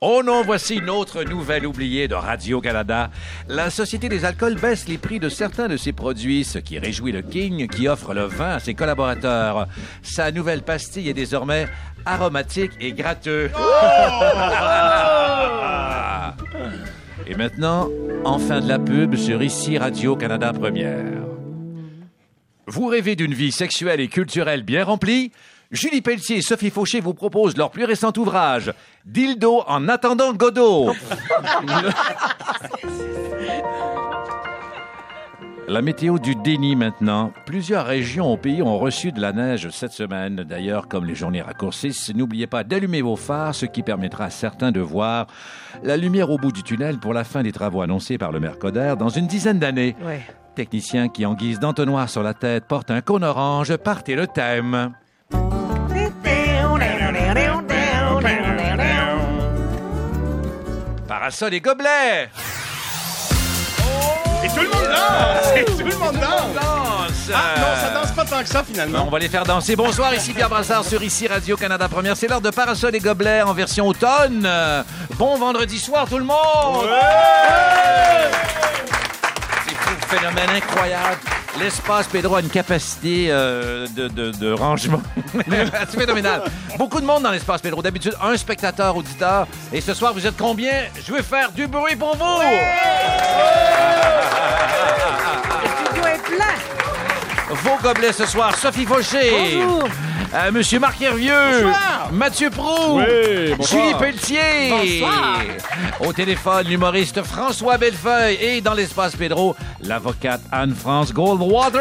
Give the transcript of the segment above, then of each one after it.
Oh non, voici une autre nouvelle oubliée de Radio-Canada. La Société des alcools baisse les prix de certains de ses produits, ce qui réjouit le King qui offre le vin à ses collaborateurs. Sa nouvelle pastille est désormais aromatique et gratteux. et maintenant, enfin de la pub sur Ici Radio-Canada Première. Vous rêvez d'une vie sexuelle et culturelle bien remplie? Julie Pelletier et Sophie Fauché vous proposent leur plus récent ouvrage, Dildo en attendant Godot. La météo du déni maintenant. Plusieurs régions au pays ont reçu de la neige cette semaine. D'ailleurs, comme les journées raccourcissent, n'oubliez pas d'allumer vos phares, ce qui permettra à certains de voir la lumière au bout du tunnel pour la fin des travaux annoncés par le Mercoder dans une dizaine d'années. Ouais. Technicien qui, en guise d'entonnoir sur la tête, porte un cône orange, partez le thème. Parasol et gobelets! Et tout le monde danse! Et tout le monde danse! Ah non, ça danse pas tant que ça finalement. On va les faire danser. Bonsoir, ici Pierre Brassard sur Ici Radio-Canada Première. C'est l'heure de Parasol et Gobelets en version automne. Bon vendredi soir, tout le monde! Phénomène incroyable. L'espace Pedro a une capacité euh, de, de- de rangement. C'est phénoménal. Beaucoup de monde dans l'espace Pedro. D'habitude, un spectateur, auditeur. Et ce soir, vous êtes combien? Je vais faire du bruit pour vous! Le studio est plein. Vos gobelets ce soir, Sophie Fauché. Bonjour. Euh, Monsieur Marc Hervieux. Bonsoir. Mathieu Prou. Oui, bonsoir. Julie Pelletier. Bonsoir. Au téléphone, l'humoriste François Bellefeuille. Et dans l'espace Pedro, l'avocate Anne-France Goldwater.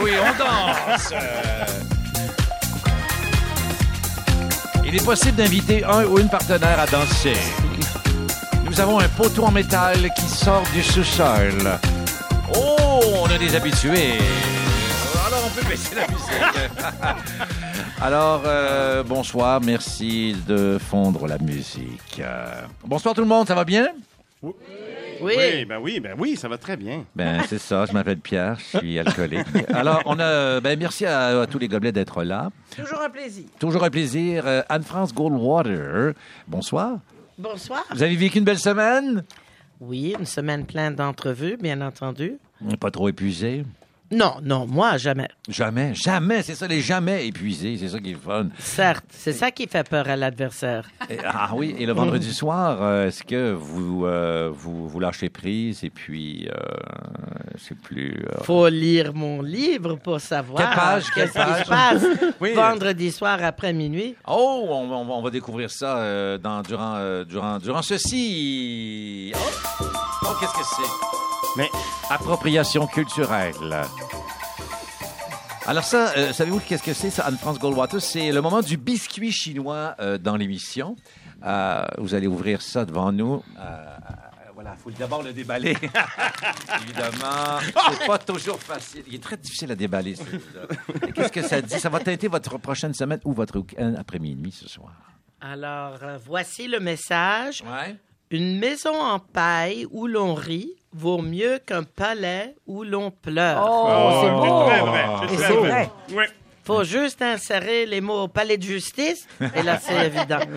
Oui, on danse. Il est possible d'inviter un ou une partenaire à danser. Nous avons un poteau en métal qui sort du sous-sol. Oh, on a des habitués. Alors, on peut baisser la musique. Alors, euh, bonsoir, merci de fondre la musique. Euh, bonsoir tout le monde, ça va bien? Oui. Oui, ben oui, ben oui, ça va très bien. Ben, c'est ça, je m'appelle Pierre, je suis alcoolique. Alors, on a, ben, merci à, à tous les gobelets d'être là. Toujours un plaisir. Toujours un plaisir. Euh, Anne-France Goldwater, bonsoir. Bonsoir. Vous avez vécu une belle semaine? Oui, une semaine pleine d'entrevues, bien entendu. Pas trop épuisé? Non, non, moi, jamais. Jamais, jamais, c'est ça, les jamais épuisés, c'est ça qui est fun. Certes, c'est ça qui fait peur à l'adversaire. Et- ah oui, et le vendredi soir, euh, est-ce que vous, euh, vous, vous lâchez prise et puis euh, c'est plus... euh, Faut lire mon livre pour savoir Quelle page, quelle qu'est-ce qui page? se passe Oui. vendredi soir après minuit. Oh, on, on va- on va découvrir ça euh, dans, durant, euh, durant, durant ceci. Oh, Oh, qu'est-ce que c'est? Mais Appropriation culturelle. Alors ça, euh, savez-vous qu'est-ce que c'est, ça, Anne-France Goldwater? C'est le moment du biscuit chinois euh, dans l'émission. Euh, vous allez ouvrir ça devant nous. Voilà, il faut d'abord le déballer. Évidemment, c'est pas toujours facile. Il est très difficile à déballer, Qu'est-ce que ça dit? Ça va teinter votre prochaine semaine ou votre week-end après-minuit ce soir. Alors, voici le message. Ouais. Une maison en paille où l'on rit vaut mieux qu'un palais où l'on pleure. Oh, c'est beau. Vrai. C'est vrai. Oui. Faut juste insérer les mots palais de justice et là, c'est évident.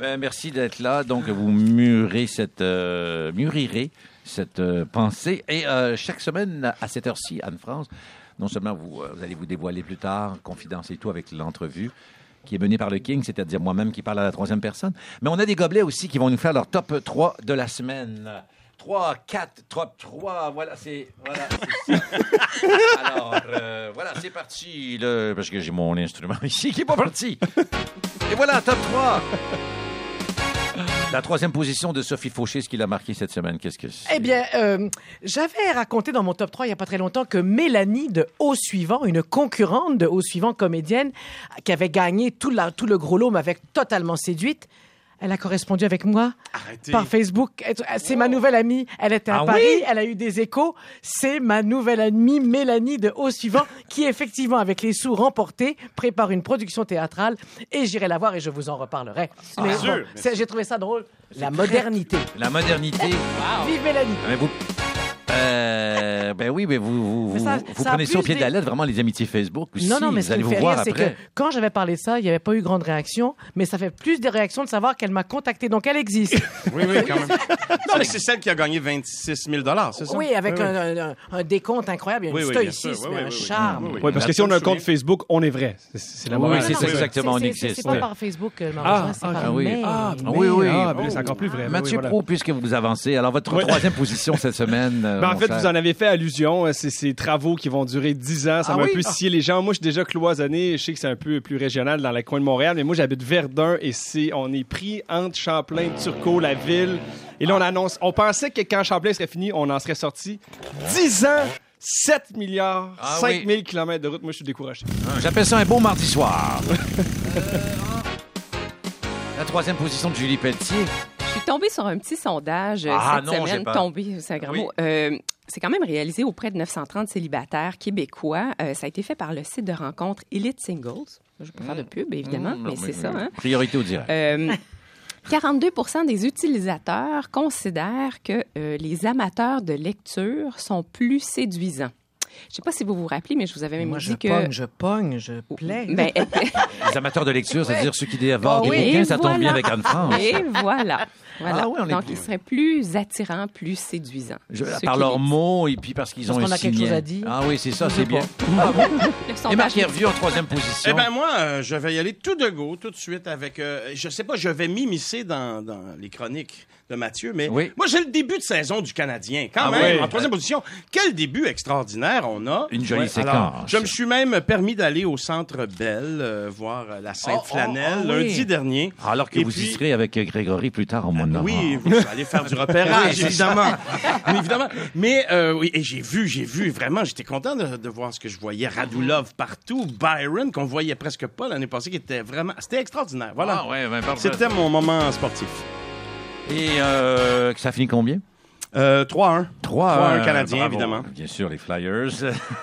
Ben, merci d'être là. Donc, vous mûrez cette, euh, mûrirez cette euh, pensée. Et euh, chaque semaine, à cette heure-ci, Anne-France, non seulement vous, euh, vous allez vous dévoiler plus tard, confidence et tout, avec l'entrevue qui est menée par le King, c'est-à-dire moi-même qui parle à la troisième personne, mais on a des gobelets aussi qui vont nous faire leur top 3 de la semaine. 3, 4, top 3, voilà, c'est... Voilà. Alors, euh, voilà, c'est parti, là, parce que j'ai mon instrument ici qui n'est pas parti. Et voilà, top 3. La troisième position de Sophie Fauché, ce qu'il a marqué cette semaine, qu'est-ce que c'est? Eh bien, euh, j'avais raconté dans mon top 3 il n'y a pas très longtemps que Mélanie de Haut Suivant, une concurrente de Haut Suivant comédienne, qui avait gagné tout, tout le gros lot, m'avait totalement séduite. Elle a correspondu avec moi Arrêtez. par Facebook. C'est ma nouvelle amie. Elle était à Ah Paris. oui? Elle a eu des échos. C'est ma nouvelle amie Mélanie de Haut Suivant qui, effectivement, avec les sous remportés, prépare une production théâtrale. Et j'irai la voir et je vous en reparlerai. Sûr, bon, j'ai trouvé ça drôle. La modernité. La modernité. Vive Mélanie. Mais vous... Euh, Euh, ben oui, mais vous, vous, Mais vous, ça- vous ça a prenez ça au pied de la des- lettre, vraiment, les amitiés Facebook. Aussi. Non, non, mais vous allez vous voir rire, c'est que après. quand j'avais parlé de ça, il n'y avait pas eu grande réaction, mais ça fait plus de réactions de savoir qu'elle m'a contacté. Donc, elle existe. Oui, oui, quand même. non, mais c'est celle qui a gagné 26 000 c'est ça? oui, avec Oui, oui. Un, un- un décompte incroyable. Il y a Oui, stoïcisme, sûr. Oui, oui, un charme. Oui, oui. Oui, parce que si on a un compte Facebook, on est vrai. C'est- la Oui, c'est ça, exactement, on existe. C'est pas par Facebook que m'a Ah, rejoint, c'est ah, par ah oui. mail. Ah, Ah, oui, ben c'est encore plus vrai. Mathieu. Pro, puisque vous avancez, alors votre troisième position cette semaine. Euh, en fait, cher. vous en avez fait allusion. euh, C'est ces travaux qui vont durer 10 ans. Ça Ah m'a oui? un peu scié les gens. Moi, je suis déjà cloisonné. Je sais que c'est un peu plus régional dans le coin de Montréal, mais moi, j'habite Verdun et c'est, on est pris entre Champlain, Turcot, la ville. Et là, on annonce, on pensait que quand Champlain serait fini, on en serait sorti. 10 ans, 7 milliards, Ah 5 oui. 000 kilomètres de route. Moi, je suis découragé. J'appelle ça un beau mardi soir. La troisième position de Julie Pelletier. Je suis tombée sur un petit sondage euh, Ah cette non, semaine. pas. Tombée, c'est un grand Oui. mot. Euh, c'est quand même réalisé auprès de 930 célibataires québécois. Euh, ça a été fait par le site de rencontre Elite Singles. Je ne vais pas faire de pub, évidemment, Mmh, mais c'est ça. Hein? Priorité au direct. Euh, 42% des utilisateurs considèrent que euh, les amateurs de lecture sont plus séduisants. Je ne sais pas si vous vous rappelez, mais je vous avais même Moi, je dit que... pogne, je pogne, je plais. Ben, Les amateurs de lecture, c'est-à-dire ceux qui dévorent Ah des oui. bouquins, Et ça tombe bien avec Anne-France. Et voilà. voilà. Ah oui, on est Donc, plus- ils seraient plus attirants, plus séduisants. Je- par leurs mots et puis parce qu'ils Parce ont un qu'on a quelque chose à dire. Ah oui, c'est ça, Je c'est bien. Le Et sondage Marc Hervieux en troisième Eh position. ben moi, euh, je vais y aller tout de go, tout de suite avec. euh, je sais pas, je vais m'immiscer dans, dans les chroniques de Mathieu, mais Oui. moi j'ai le début de saison du Canadien, quand Ah même, oui. en troisième position. Quel début extraordinaire on a. Une jolie séquence. Alors, je me suis même permis d'aller au Centre Bell euh, voir euh, la Sainte Oh, oh, Flanelle oh, oui. lundi dernier. Alors que Et vous puis- y serez avec euh, Grégory plus tard au mois de novembre. Oui, vous allez faire du repérage, évidemment. Évidemment. Mais euh, oui, et j'ai vu, j'ai vu, vraiment, j'étais content de, de voir ce que je voyais. Radulov partout, Byron, qu'on voyait presque pas l'année passée, qui était vraiment... C'était extraordinaire, voilà. Ah ouais, ben. C'était mon moment sportif. Et euh, ça finit combien? Euh, 3-1. 3 3-1 Canadien, évidemment. Bien sûr, les Flyers.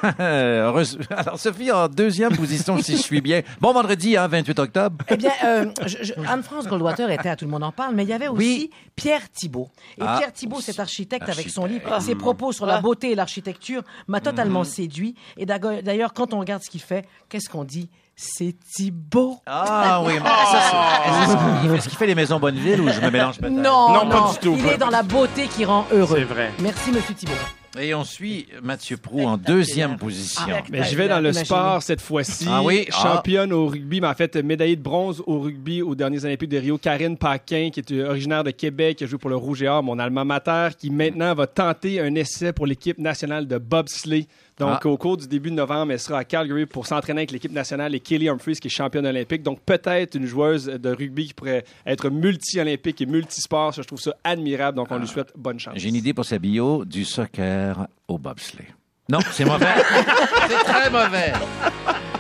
Heureuse- Alors, Sophie, en deuxième position, si je suis bien. Bon vendredi, hein, 28 octobre. Eh bien, euh, je- je- Anne-France Goldwater était à Tout le monde en parle, mais il y avait aussi Oui. Pierre Thibault. Et Ah. Pierre Thibault, cet architecte, avec son livre, ses propos sur la beauté et l'architecture, m'a totalement Mhm. séduit. Et d'ailleurs, quand on regarde ce qu'il fait, qu'est-ce qu'on dit? C'est Thibault. Ah oui, mais ça, c'est- est-ce qu'il- est-ce qu'il fait les maisons Bonneville ou je me mélange peut-être? Non, Non, non, pas du tout. Il est dans la beauté qui rend heureux. C'est vrai. Merci, Monsieur Thibault. Et on suit Mathieu Prou en deuxième position. Ah, Mais je vais dans le Imaginez. sport cette fois-ci. Ah oui? Ah. Championne au rugby, mais en fait, médaillée de bronze au rugby aux derniers Olympiques de Rio. Karine Paquin, qui est euh, originaire de Québec, qui a joué pour le Rouge et Or, mon alma mater, qui maintenant va tenter un essai pour l'équipe nationale de bobsleigh. Donc, Ah. au cours du début de novembre, elle sera à Calgary pour s'entraîner avec l'équipe nationale et Kelly Humphries, qui est championne olympique. Donc, peut-être une joueuse de rugby qui pourrait être multi-olympique et multisport. Ça, je trouve ça admirable. Donc, on lui souhaite bonne chance. J'ai une idée pour sa bio, du soccer au bobsleigh. Non, c'est mauvais. c'est très mauvais.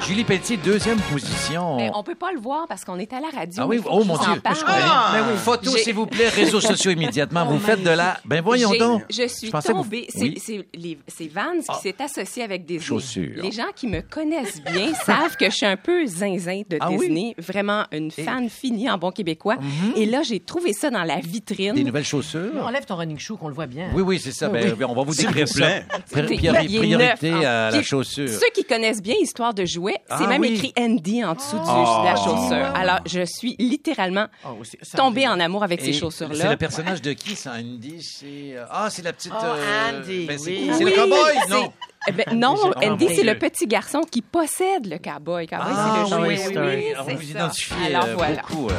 Julie Pelletier, deuxième position. Mais on peut pas le voir parce qu'on est à la radio. Ah oui, mais oh je mon vous Dieu. parle. Ah, ben oui. Photo, s'il vous plaît, réseaux sociaux immédiatement. vous faites de la. Ben voyons donc. Je suis Je pensais que vous- tombée. C'est- Oui. C'est les- c'est Vans qui Ah. s'est associé avec Disney. Chaussures. Les gens qui me connaissent bien savent que je suis un peu zinzin de Ah oui? Disney. Vraiment une fan finie en bon québécois. Et là, j'ai trouvé ça dans la vitrine. Des nouvelles chaussures? Enlève ton running shoe, qu'on le voit bien. Oui, oui, c'est ça. Oui, Ben, oui. on va vous décrire vous ça. priorité à la chaussure. Ceux qui connaissent bien Histoire de jouets, c'est Ah même oui. écrit Andy en dessous du- de la chaussure. Alors, je suis littéralement Oh, c'est- ça- tombée en amour avec Et ces C'est chaussures-là. le personnage de qui, ça, Andy? C'est... euh, Ah, c'est la petite... Oh, euh, Andy, ben, c'est oui. c'est Oui, le cowboy, c'est- non? Eh ben, non, Andy, Ah, c'est le petit garçon qui possède le cowboy. Cowboy, Ah, c'est le oui, jouet. oui, Oui. Alors, c'est vous ça. identifiez Alors, euh, voilà. beaucoup euh,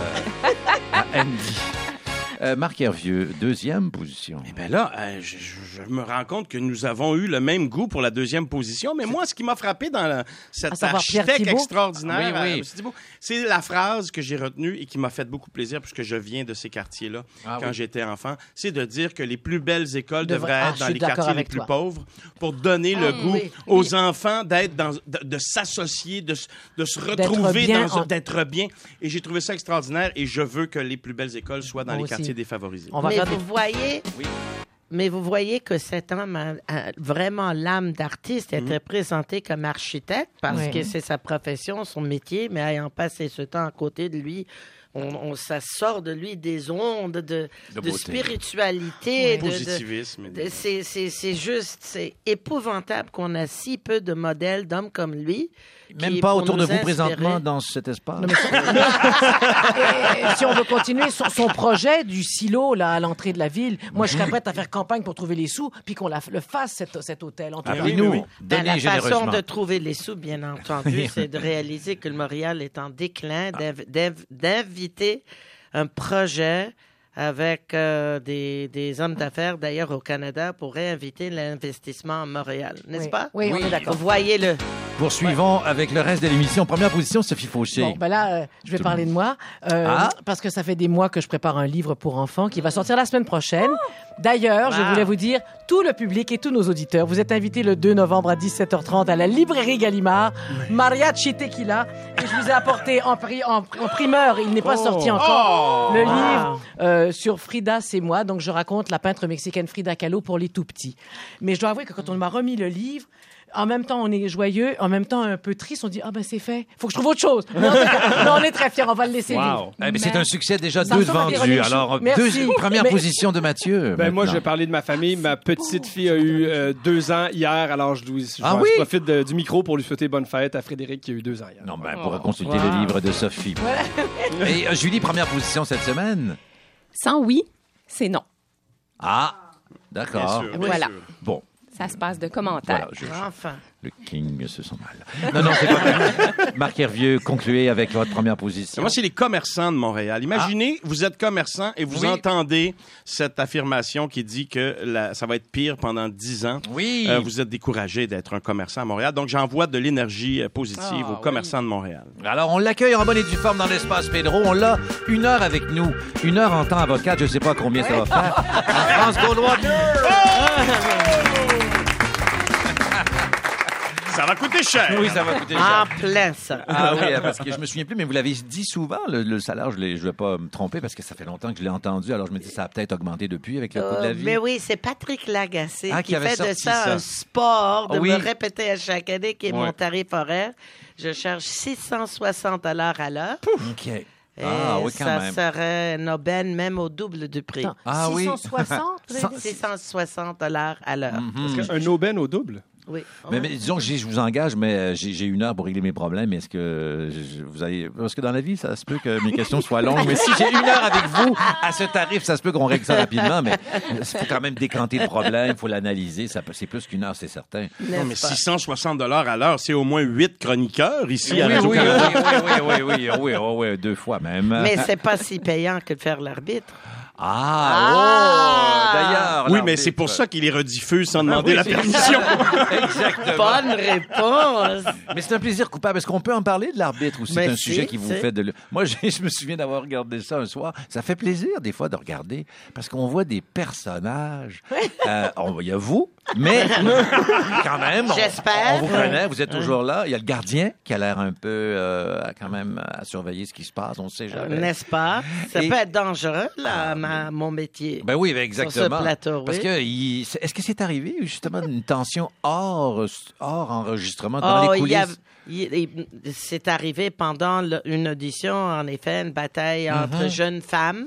à Andy. Euh, Marc Hervieux, deuxième position. Eh ben là, euh, je, je- je me rends compte que nous avons eu le même goût pour la deuxième position, mais moi, ce qui m'a frappé dans la- À cet savoir Pierre architecte extraordinaire, Ah, oui, oui. euh, c'est la phrase que j'ai retenue et qui m'a fait beaucoup plaisir puisque je viens de ces quartiers-là Ah, quand oui. j'étais enfant, c'est de dire que les plus belles écoles devraient Ah, être dans les quartiers les plus toi. pauvres pour donner le goût oui, aux enfants d'être dans, de, de s'associer, de, se retrouver, bien dans un- en- d'être bien. Et j'ai trouvé ça extraordinaire et je veux que les plus belles écoles soient dans Moi les aussi. quartiers défavorisés. On va Mais regarder. vous voyez, Oui. Mais vous voyez que cet homme a, a vraiment l'âme d'artiste, Mhm. était présenté comme architecte parce Oui. que c'est sa profession, son métier, mais ayant passé ce temps à côté de lui, on, on- ça sort de lui des ondes de, De de, beauté. spiritualité. de- de- Positivisme. de- c'est juste, c'est épouvantable qu'on a si peu de modèles d'hommes comme lui. Même qui, pas autour de nous vous inspirer- présentement dans cet espace. Et si on veut continuer son, son projet du silo là, à l'entrée de la ville, moi, je serais prête à faire campagne pour trouver les sous, puis qu'on le fasse, cet, cet hôtel. En tout cas. Appelez-nous, oui, oui. Ben, la façon de trouver les sous, bien entendu, c'est de réaliser que le Montréal est en déclin, d'inv- d'inviter un projet avec euh, des, des hommes d'affaires, d'ailleurs au Canada, pour réinviter l'investissement à Montréal, n'est-ce Oui. pas? Oui, on est d'accord. Voyez-le. Poursuivons avec le reste de l'émission. Première position, Sophie Fauché. Bon, ben là, euh, je vais parler de moi. euh, Ah. Parce que ça fait des mois que je prépare un livre pour enfants qui va sortir la semaine prochaine. D'ailleurs, je voulais vous dire, tout le public et tous nos auditeurs, vous êtes invités le 2 novembre à 17h30 à la librairie Gallimard, Mariachi Tequila. Et je vous ai apporté en, pri- en, en primeur, il n'est pas sorti encore, le livre euh, sur Frida, c'est moi. Donc, je raconte la peintre mexicaine Frida Kahlo pour les tout petits. Mais je dois avouer que quand on m'a remis le livre, en même temps, on est joyeux, en même temps un peu triste. On dit ah ben c'est fait, faut que je trouve autre chose. Non, on est très fiers, on va le laisser Wow. vivre. Eh ben, c'est un succès déjà deux vendus. Véronique Alors, deux- première Mais- position de Mathieu. Ben moi, je vais parler de ma famille. Ma petite fille a eu euh, deux ans hier, alors je, lui, je, Ah je oui? profite de- du micro pour lui souhaiter bonne fête à Frédéric qui a eu deux ans hier. Non, ben, pour consulter le livre de Sophie. Et euh, Julie, première position cette semaine? Sans oui, c'est non. Ah, d'accord. Voilà. sûr. Bon, Ça se passe de commentaires. voilà, je, Enfin. le King se sent mal. Non, non, c'est pas. Marc Hervieux, concluez avec votre première position. Moi, c'est les commerçants de Montréal. Imaginez, vous êtes commerçant et vous Oui. entendez cette affirmation qui dit que la- ça va être pire pendant 10 ans. Oui. Euh, vous êtes découragé d'être un commerçant à Montréal. Donc, j'envoie de l'énergie euh, positive Ah, aux commerçants de Montréal. Alors, on l'accueille en bonne et due forme dans l'espace Pedro. On l'a une heure avec nous. Une heure en temps avocat. Je sais pas combien ça va faire. En France Gaulois. Ça va coûter cher. Oui, ça va coûter En cher. plein, ça. Ah oui, parce que je me souviens plus, mais vous l'avez dit souvent, le, le salaire. Je ne vais pas me tromper parce que ça fait longtemps que je l'ai entendu. Alors, je me dis, ça a peut-être augmenté depuis avec le coût de la Euh, vie. mais oui, c'est Patrick Lagacé Ah, qui, qui avait fait de ça, ça. un sport, de oui. me répéter à chaque année qui est Ouais. mon tarif horaire. Je charge 660 dollars à l'heure. OK. Et Ah oui, quand ça même. serait une aubaine même au double du prix. Ah oui. 660, vous avez dit? 660 dollars à l'heure. Mhm. Un aubaine au double? Oui. Mais, mais disons que je vous engage, mais euh, j'ai une heure pour régler mes problèmes. Est-ce que je- vous allez. Parce que dans la vie, ça se peut que mes questions soient longues. Mais si j'ai une heure avec vous à ce tarif, ça se peut qu'on règle ça rapidement. Mais il faut quand même décanter le problème, il faut l'analyser. C'est plus qu'une heure, c'est certain. Non, mais N'est-ce pas? 660 dollars à l'heure, c'est au moins 8 chroniqueurs ici à oui, oui, oui, Radio-Canada. oui, oui, oui, oui, oui, oui, oui, deux fois même. Mais c'est pas si payant que de faire l'arbitre. Ah, Ah! oh, d'ailleurs. Oui, mais c'est pour ça qu'il les rediffuse sans demander oui, la permission. Exactement. Bonne réponse. Mais c'est un plaisir coupable. Est-ce qu'on peut en parler de l'arbitre ou c'est Mais un si, sujet qui vous c'est- fait de... le- Moi, j'ai- je me souviens d'avoir regardé ça un soir. Ça fait plaisir, des fois, de regarder parce qu'on voit des personnages. Euh, on- Il y a vous, mais quand même, on- J'espère. on, vous connaît, vous êtes toujours là. Il y a le gardien qui a l'air un peu, euh, quand même, à surveiller ce qui se passe. On ne sait jamais. N'est-ce pas? Ça Et- peut être dangereux, là, ma- mon métier. Ben oui, ben exactement. plateau, Parce que il- c'est- est-ce que c'est arrivé justement une tension hors hors enregistrement dans Oh, les il y coulisses? il- il- c'est arrivé pendant le- une audition, en effet, une bataille entre Mhm. jeunes femmes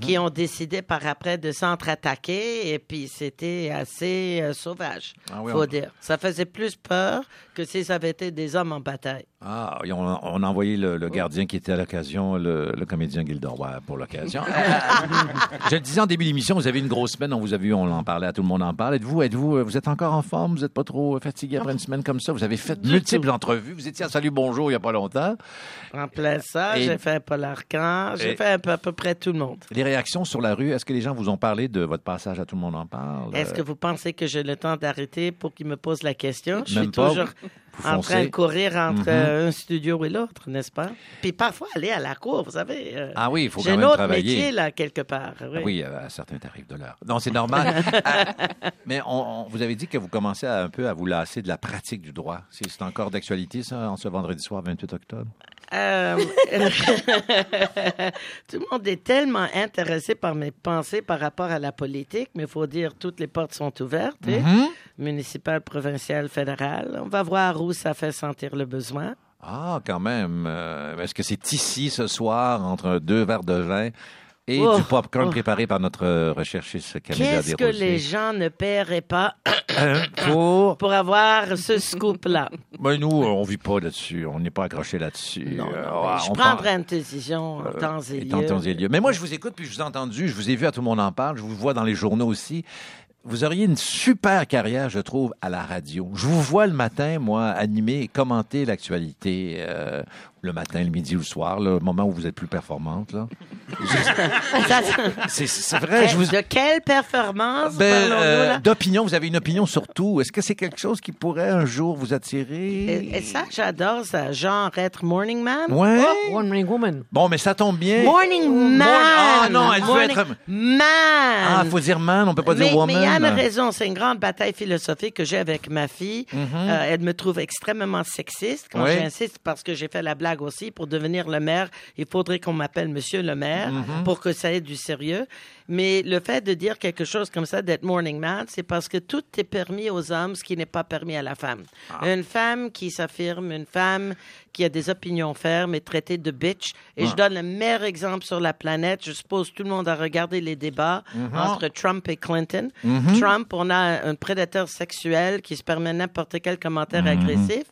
qui ont décidé par après de s'entre-attaquer et puis c'était assez euh, sauvage, Ah oui, faut on- dire. Ça faisait plus peur que si ça avait été des hommes en bataille. Ah, on, on a envoyé le, le gardien qui était à l'occasion, le, le comédien Gilderoy pour l'occasion. Je le disais en début d'émission, vous avez une grosse semaine, on vous a vu, on en parlait, à tout le monde en parle. Êtes-vous, êtes-vous, euh, vous êtes encore en forme, vous n'êtes pas trop fatigué après une semaine comme ça? Vous avez fait multiples entrevues. Vous étiez à Salut Bonjour il n'y a pas longtemps. En plein ça, Et- j'ai fait un Paul Arcan, j'ai fait un peu, à peu près tout le monde. Les réactions sur la rue, est-ce que les gens vous ont parlé de votre passage à Tout le monde en parle? Est-ce que vous pensez que j'ai le temps d'arrêter pour qu'il me pose la question? Je suis pas. toujours En train de courir entre Mhm. euh, un studio et l'autre, n'est-ce pas? Puis parfois aller à la cour, vous savez. euh, Ah oui, il faut J'ai quand un même autre travailler. métier, là, quelque part. Oui. Ah Oui, à certains tarifs de l'heure. Non, c'est normal. Euh, mais on, on- vous avez dit que vous commencez à, un peu à vous lasser de la pratique du droit. C'est encore d'actualité, ça, en ce vendredi soir 28 octobre? Euh, Tout le monde est tellement intéressé par mes pensées par rapport à la politique, mais il faut dire toutes les portes sont ouvertes, hein? Mhm. municipale, provinciale, fédérale. On va voir où ça fait sentir le besoin. Ah, quand même. Euh, Est-ce que c'est ici ce soir, entre deux verres de vin et Oh, du popcorn oh. préparé par notre euh, recherchiste Camilla Qu'est-ce que les gens ne paieraient pas Pour... pour avoir ce scoop-là? Ben, nous, on vit pas là-dessus. On n'est pas accroché là-dessus. Non, non, Euh, mais je on prendrais prend- une décision en temps et lieu. temps et lieu. Mais moi, je vous écoute, puis je vous ai entendu, je vous ai vu, à tout le monde en parle, je vous vois dans les journaux aussi. Vous auriez une super carrière, je trouve, à la radio. Je vous vois le matin, moi, animer et commenter l'actualité euh, le matin, le midi ou le soir, le moment où vous êtes plus performante. Là. C'est, c'est vrai, je vous... De quelle performance Ben, parlons-nous, euh, là? d'opinion, vous avez une opinion sur tout. Est-ce que c'est quelque chose qui pourrait un jour vous attirer? Et, et ça, j'adore ça. Genre être morning man. Ouais. Oh, Ring Woman. Bon, mais ça tombe bien. Morning man. Ah, non, elle veut Morning être- Man. Ah, faut dire man, on peut pas mais, dire woman. mais il y a une raison, c'est une grande bataille philosophique que j'ai avec ma fille. Euh, elle me trouve extrêmement sexiste quand. Oui. j'insiste parce que j'ai fait la blague aussi. Pour devenir le maire, il faudrait qu'on m'appelle Monsieur le maire Mhm. pour que ça ait du sérieux. Mais le fait de dire quelque chose comme ça, d'être morning man, c'est parce que tout est permis aux hommes, ce qui n'est pas permis à la femme. Ah. Une femme qui s'affirme, une femme qui a des opinions fermes est traitée de bitch. Et Ah. je donne le meilleur exemple sur la planète. Je suppose tout le monde a regardé les débats Mhm. entre Trump et Clinton. Trump, on a un prédateur sexuel qui se permet n'importe quel commentaire Mhm. agressif.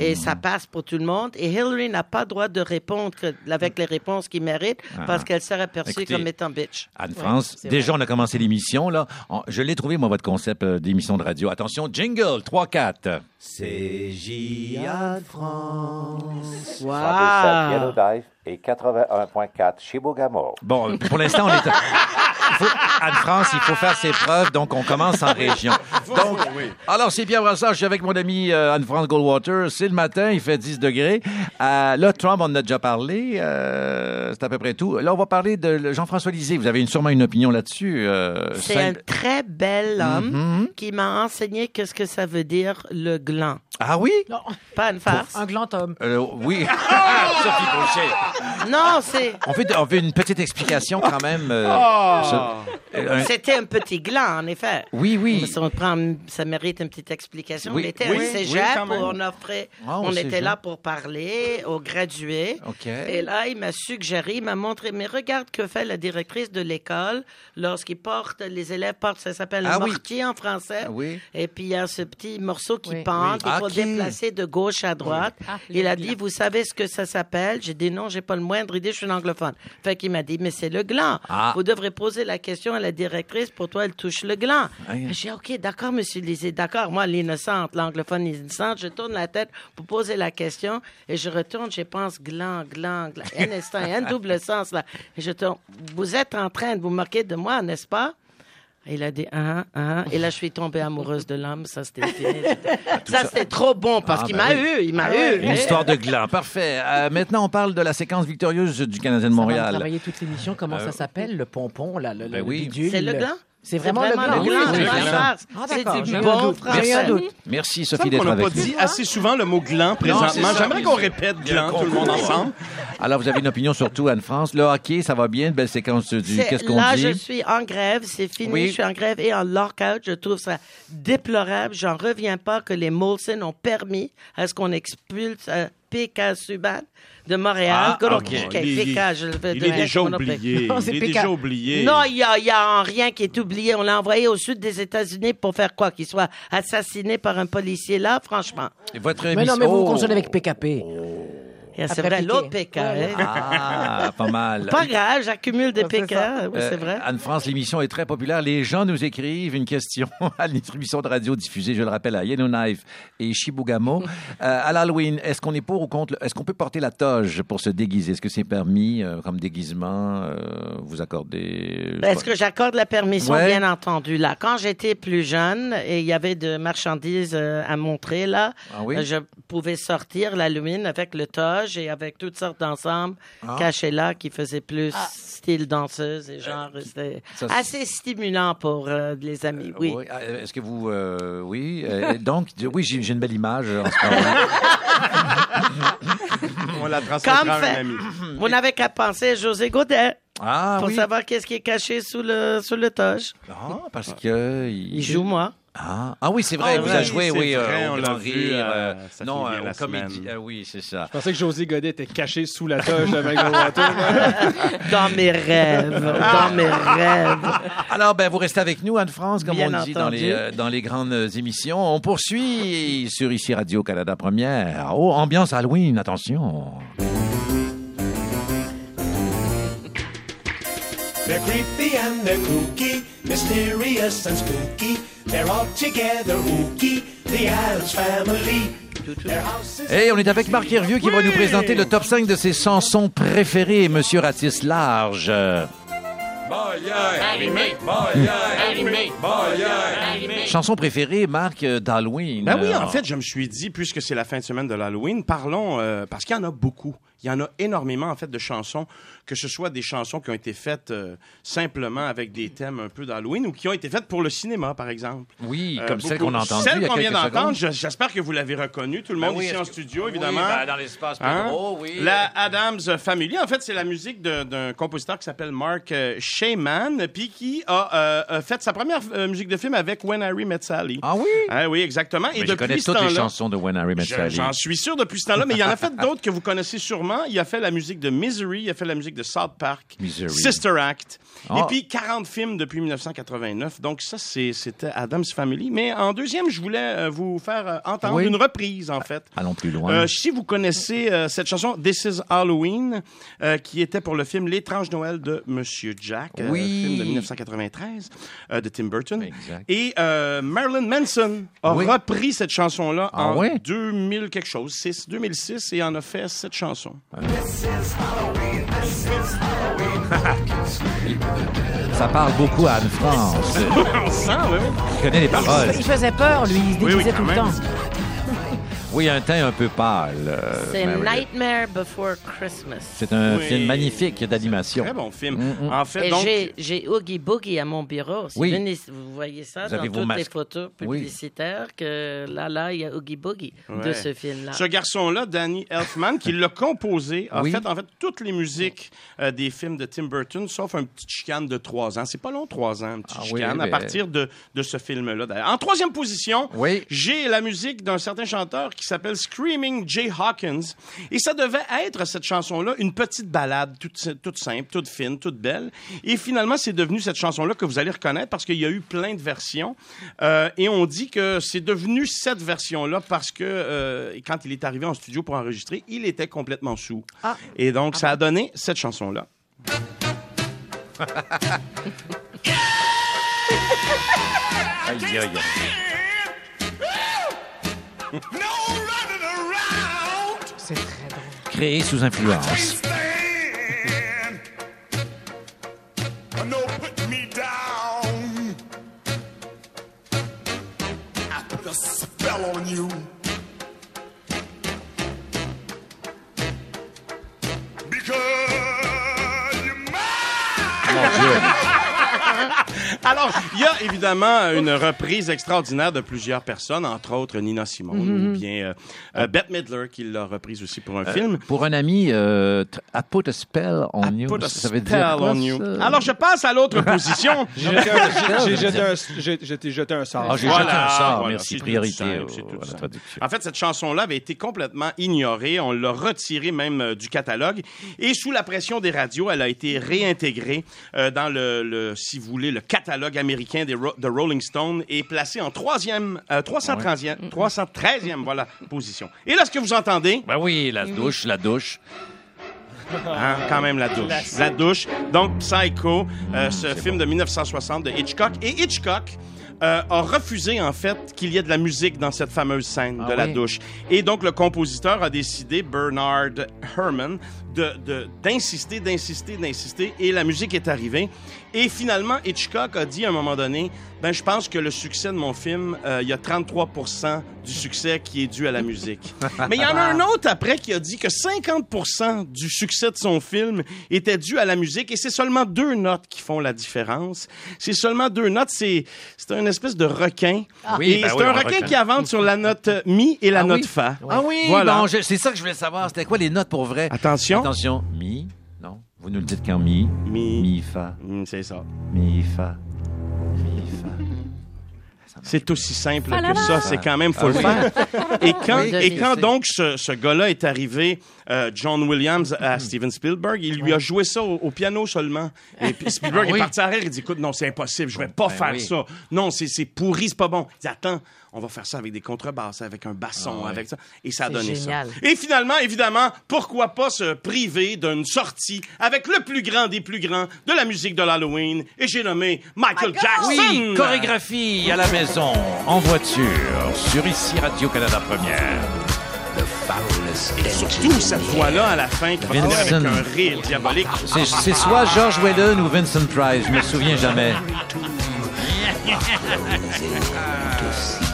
Et ça passe pour tout le monde. Et Hillary n'a pas droit de répondre avec les réponses qu'il mérite parce qu'elle serait perçue Ah. Écoutez, comme étant bitch. Anne-France, c'est déjà, on a commencé l'émission, là. Je l'ai trouvé, moi, votre concept euh, d'émission de radio. Attention, jingle, 3-4. CJA de France. Wow! 102.7 Yellowknife et 81.4 Chibougamau. Bon, pour l'instant, on est... Anne-France, il faut faire ses preuves, donc on commence en région. Donc, alors, c'est Pierre Brassard, je suis avec mon ami euh, Anne-France Goldwater. C'est le matin, il fait 10 degrés. Euh, là, Trump, on en a déjà parlé. euh, c'est à peu près tout. Là, on va parler de Jean-François Lisée. Vous avez une- sûrement une opinion là-dessus. euh, C'est un très bel homme Mhm. qui m'a enseigné qu'est-ce que ça veut dire le gland. Ah oui? Non, Pas une farce. un gland homme. Euh, oui. Sophie Brochet. Non, c'est. On fait, on fait une petite explication quand même. euh, sur- euh, un- C'était un petit gland, en effet. oui, oui. Ça, on prend- ça mérite une petite explication. Oui, on était oui, au oui, cégep, quand même. où on offrait, Ah, au on cégep. était là pour parler aux gradués. OK. Et là, il m'a suggéré, il m'a montré, mais regarde que fait la directrice de l'école lorsqu'ils portent, les élèves portent, ça s'appelle Ah le oui. mortier en français. Ah oui. Et puis il y a ce petit morceau qui Oui. pend, Oui. qu'il faut Ok. déplacer de gauche à droite. Ah, il a dit, vous savez ce que ça s'appelle? J'ai dit non, j'ai pas le moindre idée, je suis un anglophone. Fait qu'il m'a dit, mais c'est le gland. Ah. Vous devrez poser la question à la directrice, pour toi, elle touche le gland. Ah. J'ai dit, OK, d'accord, monsieur Lisée, d'accord. Moi, l'innocente, l'anglophone innocente, je tourne la tête pour poser la question et je retourne, je pense gland, gland, gland. Un instant, il y a un double sens là. Et je tourne, vous êtes en train de vous moquer de moi, n'est-ce pas? Et il a dit, ah, ah. Et là, je suis tombée amoureuse de l'homme. Ça, c'était fini. ça, c'était trop bon parce Ah, qu'il ben m'a oui. eu. Il m'a eu. Une histoire de gland. Parfait. Euh, maintenant, on parle de la séquence victorieuse du Canadien de Ça va me Montréal. travailler toute l'émission. Comment ça s'appelle, le pompon, là, le, ben le oui. bidule, C'est le gland? C'est vraiment, le gland. le gland. oui, c'est oui, C'est du bon français. doute. Merci, Sophie, semble qu'on d'être n'a pas avec nous. dit assez souvent le mot gland présentement. J'aimerais qu'on répète gland, tout le monde ensemble. Alors, vous avez une opinion sur tout, Anne-France. Le hockey, ça va bien? Une belle séquence du C'est- Qu'est-ce qu'on là, dit? je suis en grève, c'est fini. Oui. Je suis en grève et en lockout. Je trouve ça déplorable. J'en reviens pas que les Molson ont permis à ce qu'on expulse euh, P.K. Subban de Montréal. Ah, ok. Il est- P.K., je le veux Il dire est déjà appelle. oublié. Il est déjà oublié. Non, il y a, rien qui est oublié. On l'a envoyé au sud des États-Unis pour faire quoi? Qu'il soit assassiné par un policier là, franchement. Et Votre Mais non, mais vous vous confondez avec PKP. Et C'est Après vrai, l'autre P.K. Ouais, hein? Ah, pas mal. Pas grave, j'accumule des Ouais, ça. Oui, c'est vrai. Anne-France, l'émission est très populaire. Les gens nous écrivent une question à l'émission de radio diffusée, je le rappelle, à Yellowknife et Chibougamau. Euh, à l'Halloween, est-ce qu'on est pour ou contre? Est-ce qu'on peut porter la toge pour se déguiser? Est-ce que c'est permis euh, comme déguisement? euh, vous accordez... Est-ce que j'accorde la permission, Ouais. bien entendu, là? Quand j'étais plus jeune et il y avait de marchandises euh, à montrer, là, Ah oui? euh, je pouvais sortir l'alumine avec le toge et avec toutes sortes d'ensembles Ah. cachés là qui faisaient plus style danseuse et genre, c'était ça, c'est- assez stimulant pour euh, les amis, oui. euh, Est-ce que vous... euh, oui. euh, donc, oui, j'ai j'ai une belle image euh, en ce moment. On la transmettra Comme à un fait- ami. Vous n'avez qu'à penser à José Godet. Ah pour oui. savoir qu'est-ce qui est caché sous le, sous le toge. Ah, parce que... Il joue moi. Ah, ah oui, c'est vrai, Ah vous oui, avez joué, c'est oui, euh, vrai, au on l'a vu, Rire, euh, euh, ça non, euh, la comédie. Ah oui, c'est ça. Je pensais que José Godet était caché sous la toge de Water. Dans mes rêves. Dans mes rêves. Alors, ben, vous restez avec nous, Anne-France, comme Bien on dit dans les, euh, dans les grandes émissions. On poursuit sur ici Radio-Canada Première. Oh, ambiance Halloween, attention. They're creepy and they're kooky, mysterious and spooky. They're all together ooky, the Addams Family. Et on est avec Marc Hervieux qui va nous présenter le top 5 de ses chansons préférées, Monsieur Ratisse Large. Chanson préférée, Marc, euh, d'Halloween. Ben oui, en fait, je me suis dit, puisque c'est la fin de semaine de l'Halloween, parlons, euh, parce qu'il y en a beaucoup. Il y en a énormément, en fait, de chansons, que ce soit des chansons qui ont été faites euh, simplement avec des thèmes un peu d'Halloween ou qui ont été faites pour le cinéma, par exemple. Oui, Euh, comme celle qu'on a entendue Celle qu'on vient d'entendre, j'espère que vous l'avez reconnue, tout le Ben monde oui, ici en que- studio, Oui, évidemment. ben, dans l'espace Hein? Oui. La Adams Family, en fait, c'est la musique d'un compositeur qui s'appelle Mark euh, Shaman, puis qui a euh, euh, fait sa première euh, musique de film avec When Harry Met Sally. Ah oui? Ah oui, exactement. Et je depuis connais ce toutes les chansons de When Harry Met je- Sally. J'en suis sûr depuis ce temps-là, mais il y en a fait d'autres que vous connaissez sûrement. Il a fait la musique de Misery, il a fait la musique de South Park, Misery. Sister Act, Ah. et puis 40 films depuis 1989. Donc ça, c'est- c'était Adam's Family. Mais en deuxième, je voulais euh, vous faire euh, entendre Oui. une reprise, en fait. Allons plus loin. Euh, si vous connaissez euh, cette chanson This is Halloween, euh, qui était pour le film L'étrange Noël de Monsieur Jack, euh, Oui. film de 1993 euh, de Tim Burton. Exact. Et euh, Marilyn Manson a Oui. repris cette chanson-là Ah en ouais? 2000 quelque chose, 6, 2006, et en a fait cette chanson. Ça parle beaucoup à Anne-France. On sent, oui. Il connaît les paroles. Il faisait peur, lui. Il se Oui, oui, déguisait tout le temps. Oui, un teint un peu pâle. euh, C'est. Nightmare Before Christmas. C'est un Oui. film magnifique d'animation. Très bon film. Mm, mm. En fait, Et donc... j'ai- j'ai Oogie Boogie à mon bureau. Oui. vous voyez ça Vous avez dans vos toutes les masques. photos Oui. publicitaires, que là, là, il y a Oogie Boogie de Ouais. ce film-là. Ce garçon-là, Danny Elfman, qui l'a composé, a Oui. fait en fait toutes les musiques euh, des films de Tim Burton, sauf un petit chicane de trois ans. C'est pas long, trois ans, un petit Ah oui, chicane, à partir de, de ce film-là. d'ailleurs. En troisième position, Oui. j'ai la musique d'un certain chanteur qui s'appelle Screaming Jay Hawkins. Et ça devait être, cette chanson-là, une petite balade toute, toute simple, toute fine, toute belle. Et finalement, c'est devenu cette chanson-là que vous allez reconnaître parce qu'il y a eu plein de versions. Euh, et on dit que c'est devenu cette version-là parce que euh, quand il est arrivé en studio pour enregistrer, il était complètement sous. Ah. Et donc, ça a donné cette chanson-là. Aïe, aïe, aïe. Because you're mine. Mon Dieu. Alors, il y a évidemment une reprise extraordinaire de plusieurs personnes, entre autres Nina Simone ou bien euh, euh, Bette Midler qui l'a reprise aussi pour un film. Pour un ami, euh, I put a spell on you. Put a ça veut spell dire quoi, on you? ça? Alors, je passe à l'autre position. J'ai jeté un- jeté un- j'ai- jeté un sort. Ah, j'ai Voilà, jeté un sort. voilà, Merci. Priorité simple, simple. traduction. En fait, cette chanson-là avait été complètement ignorée. On l'a retirée même euh, du catalogue. Et sous la pression des radios, elle a été réintégrée euh, dans le, le, si vous voulez, le catalogue américain des Ro- de Rolling Stone et placée en troisième, euh, 313e, 313e, voilà, position. Et là, ce que vous entendez, Ben oui, la douche, la douche. Hein, quand même la douche. La douche. Donc, Psycho, euh, ce film de 1960 de Hitchcock. Et Hitchcock euh, a refusé, en fait, qu'il y ait de la musique dans cette fameuse scène Ah de la oui? douche. Et donc, le compositeur a décidé, Bernard Herrmann, de- de- d'insister, d'insister, d'insister. Et la musique est arrivée. Et finalement, Hitchcock a dit à un moment donné, ben, je pense que le succès de mon film, euh, il y a 33% du succès qui est dû à la musique. Mais il y en a un autre après qui a dit que 50% du succès de son film était dû à la musique et c'est seulement deux notes qui font la différence. C'est seulement deux notes. C'est, c'est un espèce de requin. Oui, et ben c'est oui, un un requin, requin. qui avance sur la note mi et la Ah note oui? fa. Ah oui, Voilà. bon, c'est ça que je voulais savoir. C'était quoi les notes pour vrai? Attention. Attention. Mi. Vous nous le dites qu'en mi, Mi. mi, fa, Mm, C'est ça. mi, fa, mi, fa. C'est aussi simple Ah là que ça. C'est quand même, faut le faire. Et quand, Oui, et quand donc ce, ce gars-là est arrivé, euh, John Williams, à Steven Spielberg, il lui a joué ça au, au piano seulement. Et puis Spielberg Ah oui. est parti à rire. Il dit, écoute, non, c'est impossible. Je vais pas Ben faire oui. ça. Non, c'est c'est pourri, c'est pas bon. Il dit, attends, on va faire ça avec des contrebasses, avec un basson, Ah ouais. avec ça. Et ça a donné génial. ça. Et finalement, évidemment, pourquoi pas se priver d'une sortie avec le plus grand des plus grands de la musique de l'Halloween. Et j'ai nommé Michael Jackson. Oui, chorégraphie à la maison, en voiture, sur ici Radio-Canada Première. Et surtout cette voix-là à la fin qui va finir avec un rire diabolique. C'est c'est soit George Whedon ou Vincent Price, je me souviens jamais.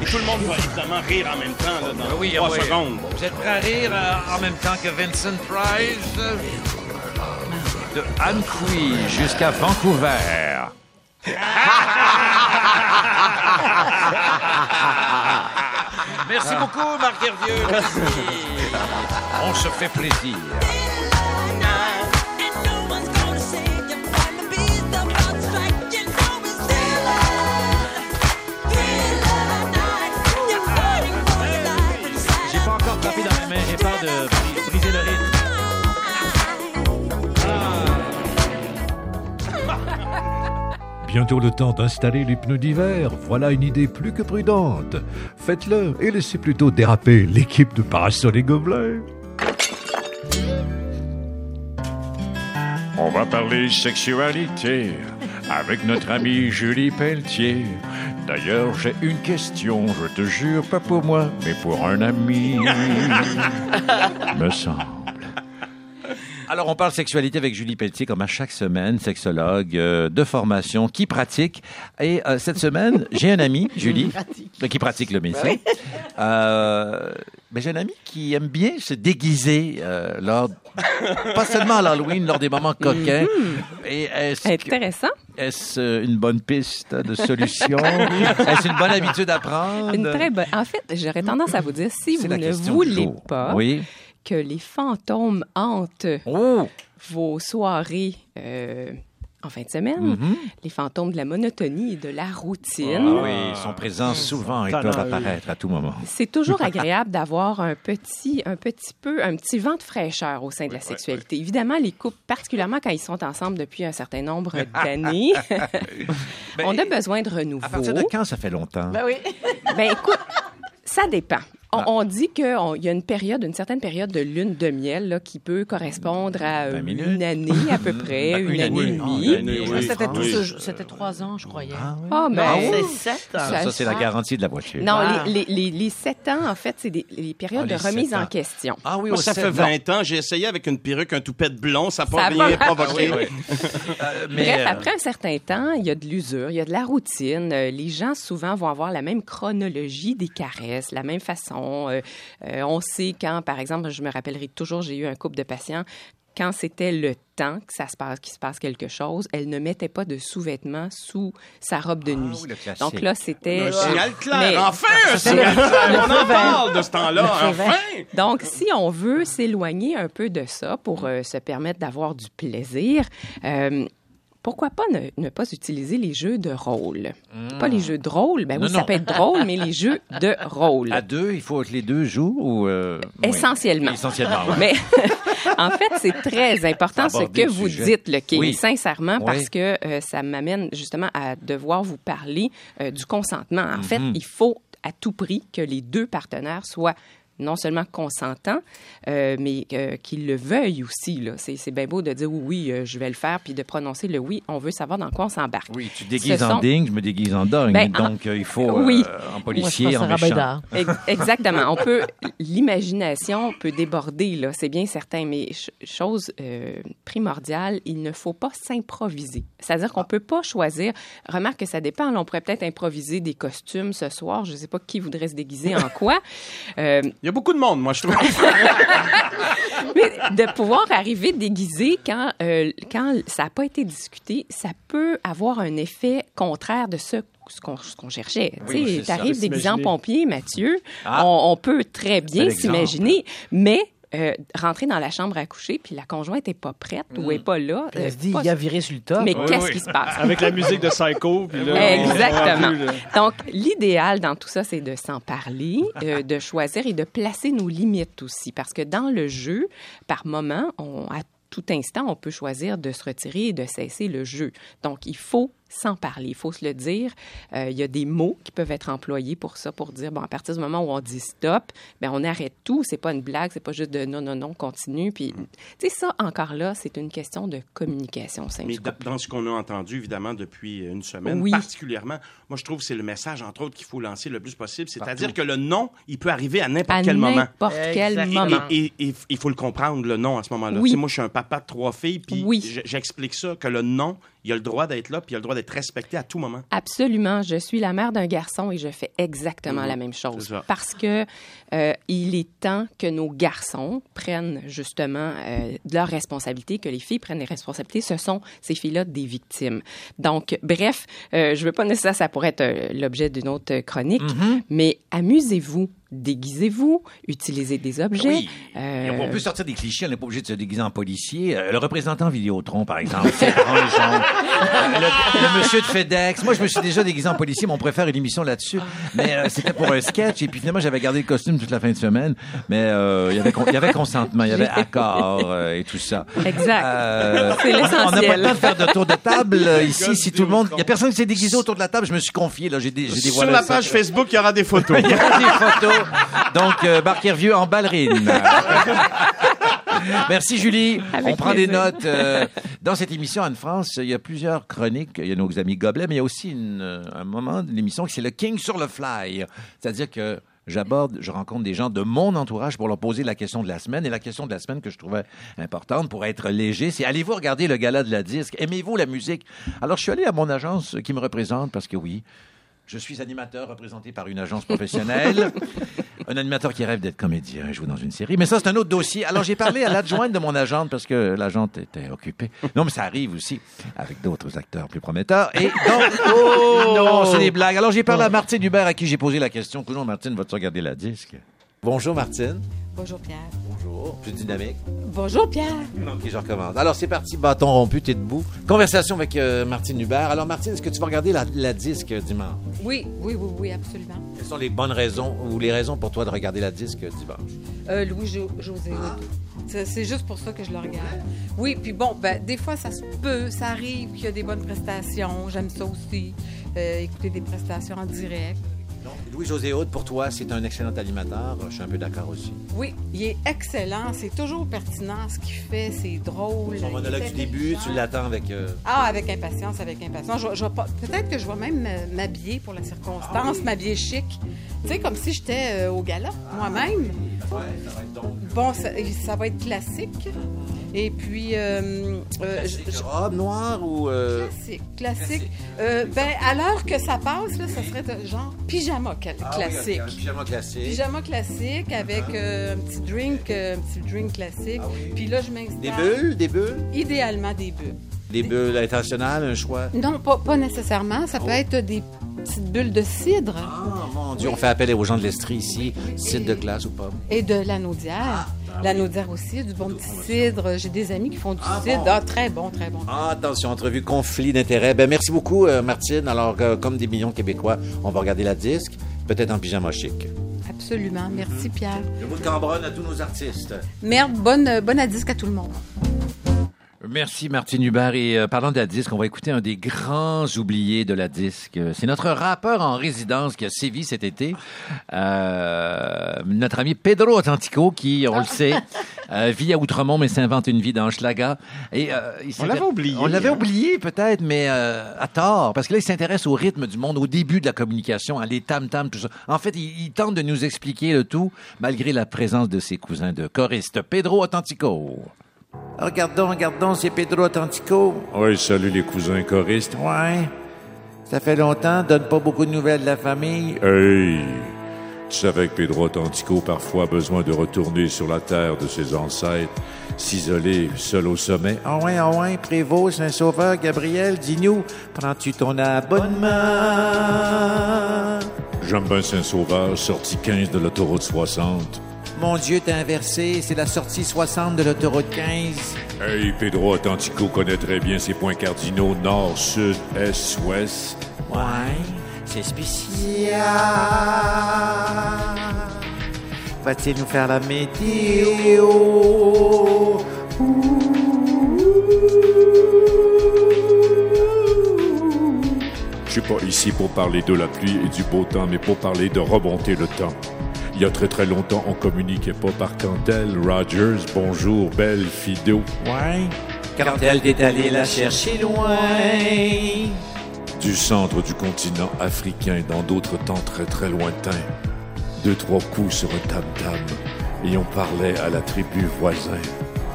Et tout le monde va évidemment rire en même temps là, dans Oui, trois oui. secondes. Vous êtes prêts à rire euh, en même temps que Vincent Price? De Anqui jusqu'à Vancouver. Merci beaucoup, Marc Hervieux. Merci. On se fait plaisir. Bientôt le temps d'installer les pneus d'hiver. Voilà une idée plus que prudente. Faites-le et laissez plutôt déraper l'équipe de Parasol et Gobelins. On va parler sexualité avec notre amie Julie Pelletier. D'ailleurs, j'ai une question, je te jure, pas pour moi, mais pour un ami. Me semble. Alors, on parle sexualité avec Julie Pelletier, comme à chaque semaine, sexologue euh, de formation qui pratique. Et euh, cette semaine, j'ai un ami, Julie, qui pratique le métier. Euh, mais j'ai un ami qui aime bien se déguiser euh, lors, pas seulement à l'Halloween, lors des moments coquins. Et est-ce que- Intéressant. est-ce une bonne piste de solution? est-ce une bonne habitude à prendre? Une très bonne. En fait, j'aurais tendance à vous dire, si C'est vous ne voulez pas Oui. Que les fantômes hantent Oh! vos soirées euh, en fin de semaine, Mhm. les fantômes de la monotonie et de la routine, Ah oui, ils sont présents souvent et peuvent apparaître à tout moment. c'est toujours agréable d'avoir un petit, un petit peu, un petit vent de fraîcheur au sein de la sexualité. Évidemment, les couples, particulièrement quand ils sont ensemble depuis un certain nombre d'années, on a besoin de renouveau. À partir de quand ça fait longtemps? Ben oui. Ben écoute, ça dépend. On, on dit qu'il y a une période, une certaine période de lune de miel là, qui peut correspondre à euh, une année à peu près, Une une, année et ah, demie. Oui, oui. C'était oui. trois ans, je croyais. Ah, ben, Non, oui. c'est sept ans. Ça, ça, c'est la Ah. garantie de la voiture. Non, Ah. les, les, les, les sept ans, en fait, c'est des- les périodes Ah, les de remise en question. Ah oui, ça fait ans. 20 ans, j'ai essayé avec une perruque, un toupet de blond, ça n'a pas rien pas provoqué. Ah. Euh, mais, Bref, euh, après un certain temps, il y a de l'usure, il y a de la routine. Euh, les gens, souvent, vont avoir la même chronologie des caresses, la même façon. Euh, euh, on sait quand, par exemple, je me rappellerai toujours, j'ai eu un couple de patients, quand c'était le temps que ça se passe, qu'il se passe quelque chose, elle ne mettait pas de sous-vêtements sous sa robe de nuit. le classique. Donc là, c'était... Un signal clair. Mais- Enfin, un signal clair. On en parle de ce temps-là. Enfin. Donc, si on veut s'éloigner un peu de ça pour euh, se permettre d'avoir du plaisir, euh, pourquoi pas ne, ne pas utiliser les jeux de rôle? Pas les jeux de rôle, ben Hmm. Non, oui, non. ça peut être drôle, mais les jeux de rôle. à deux, il faut que les deux jouent ou... euh, oui. Essentiellement. Essentiellement, oui. Mais en fait, c'est très important ce que vous sujet. dites, le Oui. sincèrement, parce que euh, ça m'amène justement à devoir vous parler euh, du consentement. En fait, Mhm. il faut à tout prix que les deux partenaires soient non seulement consentants, euh, mais euh, qu'ils le veuillent aussi. là. C'est c'est bien beau de dire oui, oui, euh, je vais le faire, puis de prononcer le oui. On veut savoir dans quoi on s'embarque. Oui, tu déguises Ce en sont- dingue, je me déguise en dingue. Ben, en- donc, euh, il faut, euh, Oui. en Moi, je policier, pense en méchant. Exactement. On peut, l'imagination peut déborder, là, c'est bien certain, mais ch- chose euh, primordiale, il ne faut pas s'improviser. C'est-à-dire qu'on peut pas choisir. Remarque que ça dépend. là, on pourrait peut-être improviser des costumes ce soir. Je ne sais pas qui voudrait se déguiser en quoi. Il y a beaucoup de monde, moi, je trouve. Mais de pouvoir arriver déguisé quand, euh, quand ça n'a pas été discuté, ça peut avoir un effet contraire de ce ce qu'on qu'on cherchait. Oui, tu arrives déguisé en pompier, Mathieu, Ah. on, on peut très bien s'imaginer, mais euh, rentrer dans la chambre à coucher, puis la conjointe n'est pas prête ou n'est pas là. Elle se dit, pas- il a viré sur le top. Mais Oui, qu'est-ce oui. qui se passe? Avec la musique de Psycho. puis là, on- Exactement. plus, là. Donc, l'idéal dans tout ça, c'est de s'en parler, euh, de choisir et de placer nos limites aussi. Parce que dans le jeu, par moment, on, à tout instant, on peut choisir de se retirer et de cesser le jeu. Donc, il faut s'en parler, il faut se le dire. Euh, il y a des mots qui peuvent être employés pour ça, pour dire, bon, à partir du moment où on dit stop, ben on arrête tout. C'est pas une blague, c'est pas juste de non, non, non, continue. Puis, tu sais, ça, encore là, c'est une question de communication. Mais dans, dans ce qu'on a entendu, évidemment, depuis une semaine, Oui. particulièrement, moi, je trouve que c'est le message, entre autres, qu'il faut lancer le plus possible. C'est-à-dire que le non, il peut arriver à n'importe quel moment. n'importe quel moment. Et, il faut le comprendre, le non, à ce moment-là. Oui. Tu sais, moi, je suis un papa de trois filles, puis Oui. j'explique ça, que le non, il a le droit d'être là, puis il a le droit d'être respecté à tout moment. Absolument. Je suis la mère d'un garçon et je fais exactement Mhm. la même chose. Ça. Parce que euh, il est temps que nos garçons prennent justement euh, de leurs responsabilités, que les filles prennent les responsabilités. Ce sont ces filles-là des victimes. Donc, bref, euh, je veux pas nécessairement, ça pourrait être euh, l'objet d'une autre chronique, Mhm. mais amusez-vous, déguisez-vous, utilisez des objets. Oui. Euh, On peut sortir des clichés, on n'est pas obligé de se déguiser en policier. Euh, le représentant Vidéotron, par exemple, c'est. Euh, le, le monsieur de FedEx. Moi, je me suis déjà déguisé en policier, mais on préfère une émission là-dessus. Mais euh, c'était pour un sketch. Et puis finalement, j'avais gardé le costume toute la fin de semaine. Mais euh, il y avait con- il y avait consentement, il y avait accord euh, et tout ça. Exact. Euh, C'est on- On n'a pas l'essentiel. le temps de faire de tour de table euh, ici. Si tout le monde, il y a personne qui s'est déguisé autour de la table. Je me suis confié. Là, j'ai dé- j'ai Sur dévoilé la ça. page Facebook, il y aura des photos. Il y a des photos. Donc, euh, Marc Hervieux en ballerine. Merci Julie. Avec On prend plaisir. des notes. euh, dans cette émission Anne-France, il y a plusieurs chroniques. Il y a nos amis Gobelets, mais il y a aussi une, un moment de l'émission qui c'est le King sur le fly. C'est-à-dire que j'aborde, je rencontre des gens de mon entourage pour leur poser la question de la semaine. Et la question de la semaine que je trouvais importante pour être léger, c'est allez-vous regarder le gala de la disque? Aimez-vous la musique? Alors, je suis allé à mon agence qui me représente parce que oui, je suis animateur représenté par une agence professionnelle. un animateur qui rêve d'être comédien et jouer dans une série. Mais ça, c'est un autre dossier. Alors, j'ai parlé à l'adjointe de mon agente parce que l'agente était occupée. Non, mais ça arrive aussi avec d'autres acteurs plus prometteurs. Et donc, non, c'est des blagues. Alors, j'ai parlé à Martine Hubert à qui j'ai posé la question. Toujours, Martine, vas-tu regarder la disque? Bonjour, Martine. Bonjour Pierre. Bonjour. Plus dynamique. Bonjour Pierre. Ok, je recommence. Alors, c'est parti, bâton rompu, t'es debout. Conversation avec euh, Martine Hubert. Alors, Martine, est-ce que tu vas regarder la, la disque dimanche? Oui, oui, oui, oui, absolument. Quelles sont les bonnes raisons ou les raisons pour toi de regarder la disque dimanche? Euh, Louis Jo- José Hood. C'est c'est juste pour ça que je le regarde. Oui, puis bon, ben, des fois, ça se peut, ça arrive qu'il y a des bonnes prestations. J'aime ça aussi, euh, écouter des prestations en direct. Louis-José Haute, pour toi, c'est un excellent animateur. Je suis un peu d'accord aussi. Oui, il est excellent. C'est toujours pertinent ce qu'il fait. C'est drôle. Son monologue du début, tu l'attends avec... euh, Ah, avec impatience, avec impatience. Je, je Peut-être que je vais même m'habiller pour la circonstance, m'habiller chic. Tu sais, comme si j'étais euh, au gala, moi-même. Bon, ça, ça va être classique. Et puis... euh, euh, je- je- Robe noire ou... euh, Classique, classique. Euh, ben, à l'heure que ça passe, là, ça serait de genre pyjama ah classique. pyjama classique. Pyjama classique avec euh, un petit drink, un petit drink classique. Puis là, je m'installe. Des bulles, des bulles? Idéalement des bulles. Des bulles internationales, un choix? Non, pas, pas nécessairement. Ça peut être des petites bulles de cidre Oh mon Dieu, on fait appel aux gens de l'Estrie ici. Cidre de glace ou pas? et de l'anaudière. L'anaudière aussi, du bon petit cidre. J'ai des amis qui font du Ah, cidre. bon. Ah, très bon, très bon. Attention, entrevue conflit d'intérêts. Ben, merci beaucoup, euh, Martine. Alors, euh, comme des millions de Québécois, on va regarder la disque, peut-être en pyjama chic. Absolument. Merci, Pierre. Le mot de Cambronne à tous nos artistes. Merde, bonne, bonne à disque à tout le monde. Merci Martine Hubert. Et euh, parlant de la disque, on va écouter un des grands oubliés de la disque. C'est notre rappeur en résidence qui a sévi cet été. Euh, notre ami Pedro Authentico qui, on le sait, euh, vit à Outremont mais s'invente une vie dans Schlaga. Et, euh, il On l'avait oublié, On l'avait hein. oublié peut-être, mais euh, à tort. Parce que là, il s'intéresse au rythme du monde, au début de la communication, à les tam-tam, tout ça. En fait, il, il tente de nous expliquer le tout malgré la présence de ses cousins de choristes. Pedro Authentico. Regardons, regardons, c'est Pedro Authentico. Oui, salut les cousins choristes. Ouais. Ça fait longtemps, donne pas beaucoup de nouvelles de la famille. Hey, Tu savais que Pedro Atlantico parfois a besoin de retourner sur la terre de ses ancêtres, s'isoler seul au sommet. Ah ouais, ah ouais, Prévost, Saint-Sauveur, Gabriel, dis-nous, prends-tu ton abonnement? J'aime bien Saint-Sauveur, sortie 15 de l'autoroute 60. Mon Dieu, t'as inversé, c'est la sortie 60 de l'autoroute 15. Hey, Pedro Atlantico connaît très bien ses points cardinaux nord, sud, est, ouest. Ouais, c'est spécial. Va-t-il nous faire la météo? Je suis pas ici pour parler de la pluie et du beau temps, mais pour parler de remonter le temps. Il y a très très longtemps, on communiquait pas par Cantel. Rogers, bonjour, belle Fido. Ouais, quand elle est allée la chercher loin. Du centre du continent africain dans d'autres temps très très lointains. Deux, trois coups sur un tam-tam et on parlait à la tribu voisin.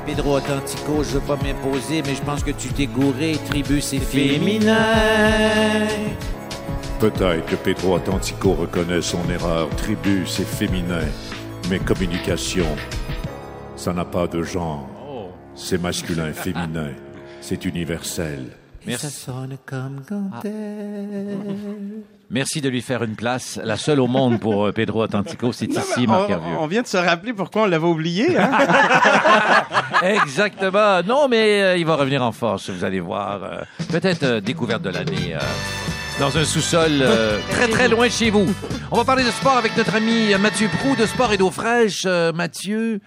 Pedro Atlantico, je veux pas m'imposer, mais je pense que tu t'es gouré. Tribu, c'est féminin. Peut-être que Pedro Atlantico reconnaît son erreur. Tribu, c'est féminin. Mais communication, ça n'a pas de genre. C'est masculin, féminin. C'est universel. Ça sonne comme elle... Merci de lui faire une place, la seule au monde pour euh, Pedro Atlantico, c'est ici, Marc on, on vient de se rappeler pourquoi on l'avait oublié. Hein? Exactement. Non, mais euh, il va revenir en force, vous allez voir. euh, Peut-être euh, découverte de l'année euh, dans un sous-sol euh, très, très loin de chez vous. On va parler de sport avec notre ami Mathieu Prou de Sport et d'eau fraîche. Euh, Mathieu,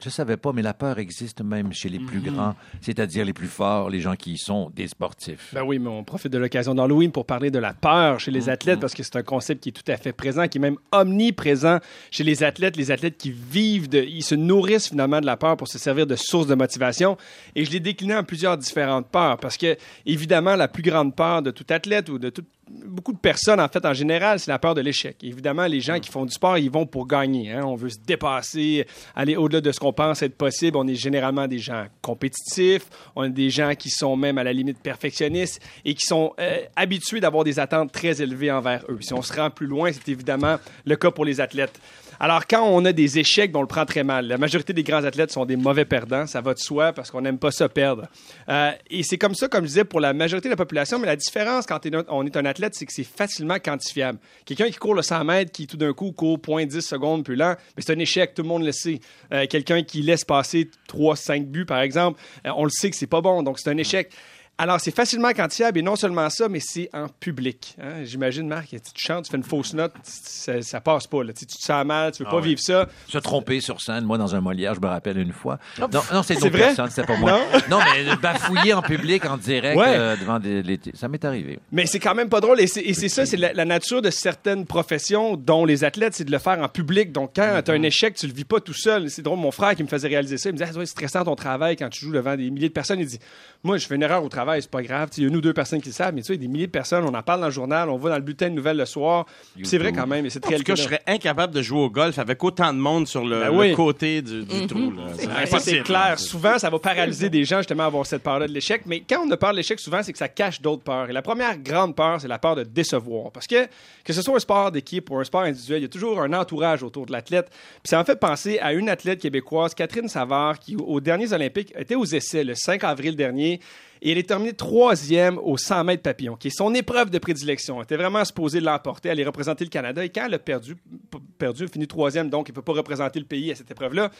je savais pas, mais la peur existe même chez les plus grands, c'est-à-dire les plus forts, les gens qui sont des sportifs. Ben oui, mais on profite de l'occasion d'Halloween pour parler de la peur chez les athlètes parce que c'est un concept qui est tout à fait présent, qui est même omniprésent chez les athlètes. Les athlètes qui vivent, de, ils se nourrissent finalement de la peur pour se servir de source de motivation. Et je l'ai décliné en plusieurs différentes peurs parce que, évidemment, la plus grande peur de tout athlète ou de tout beaucoup de personnes, en fait, en général, c'est la peur de l'échec. Évidemment, les gens qui font du sport, ils vont pour gagner. hein. On veut se dépasser, aller au-delà de ce qu'on pense être possible. On est généralement des gens compétitifs. On est des gens qui sont même à la limite perfectionnistes et qui sont euh, habitués d'avoir des attentes très élevées envers eux. Si on se rend plus loin, c'est évidemment le cas pour les athlètes. Alors, quand on a des échecs, ben, on le prend très mal. La majorité des grands athlètes sont des mauvais perdants. Ça va de soi parce qu'on n'aime pas ça perdre. Euh, et c'est comme ça, comme je disais, pour la majorité de la population. Mais la différence quand on est un athlète, c'est que c'est facilement quantifiable. Quelqu'un qui court le 100 mètres, qui tout d'un coup court 0.10 secondes plus lent, mais c'est un échec. Tout le monde le sait. Euh, Quelqu'un qui laisse passer 3-5 buts, par exemple, euh, on le sait que c'est pas bon. Donc, c'est un échec. Alors, c'est facilement quantifiable et non seulement ça, mais c'est en public. hein. J'imagine, Marc, tu te chantes, tu fais une fausse note, ça, ça passe pas. Là. Tu, tu te sens mal, tu veux Ah pas ouais. vivre ça. Se tromper sur scène, moi, dans un Molière, je me rappelle une fois. Non, non c'est une C'est autre vrai? personne, c'est pas moi. Non, mais bafouiller en public, en direct, Ouais. euh, devant des, les- ça m'est arrivé. Mais c'est quand même pas drôle. Et c'est et c'est ça, c'est la, la nature de certaines professions, dont les athlètes, c'est de le faire en public. Donc, quand tu as un échec, tu le vis pas tout seul. C'est drôle, mon frère qui me faisait réaliser ça, il me disait, ah, c'est stressant ton travail quand tu joues devant des milliers de personnes. Il dit, moi, je fais une erreur au travail, c'est pas grave. Il y a une ou deux personnes qui le savent, mais tu sais, il y a des milliers de personnes, on en parle dans le journal, on va dans le bulletin de nouvelles le soir. C'est vrai quand même, et c'est En très tout cas, je serais incapable de jouer au golf avec autant de monde sur le, Ben le oui. côté du, du trou. C'est Ouais, ça, impossible. c'est clair. Souvent, ça va paralyser des gens justement à avoir cette peur-là de l'échec. Mais quand on a peur de l'échec, souvent, c'est que ça cache d'autres peurs. Et la première grande peur, c'est la peur de décevoir. Parce que que ce soit un sport d'équipe ou un sport individuel, il y a toujours un entourage autour de l'athlète. Puis ça en fait penser à une athlète québécoise, Catherine Savard, qui aux derniers Olympiques était aux essais le 5 avril dernier. Et elle est terminée troisième au 100 mètres papillon, qui est son épreuve de prédilection. Elle était vraiment supposée l'emporter, aller représenter le Canada. Et quand elle a perdu, perdu, elle a fini troisième, donc elle ne peut pas représenter le pays à cette épreuve-là.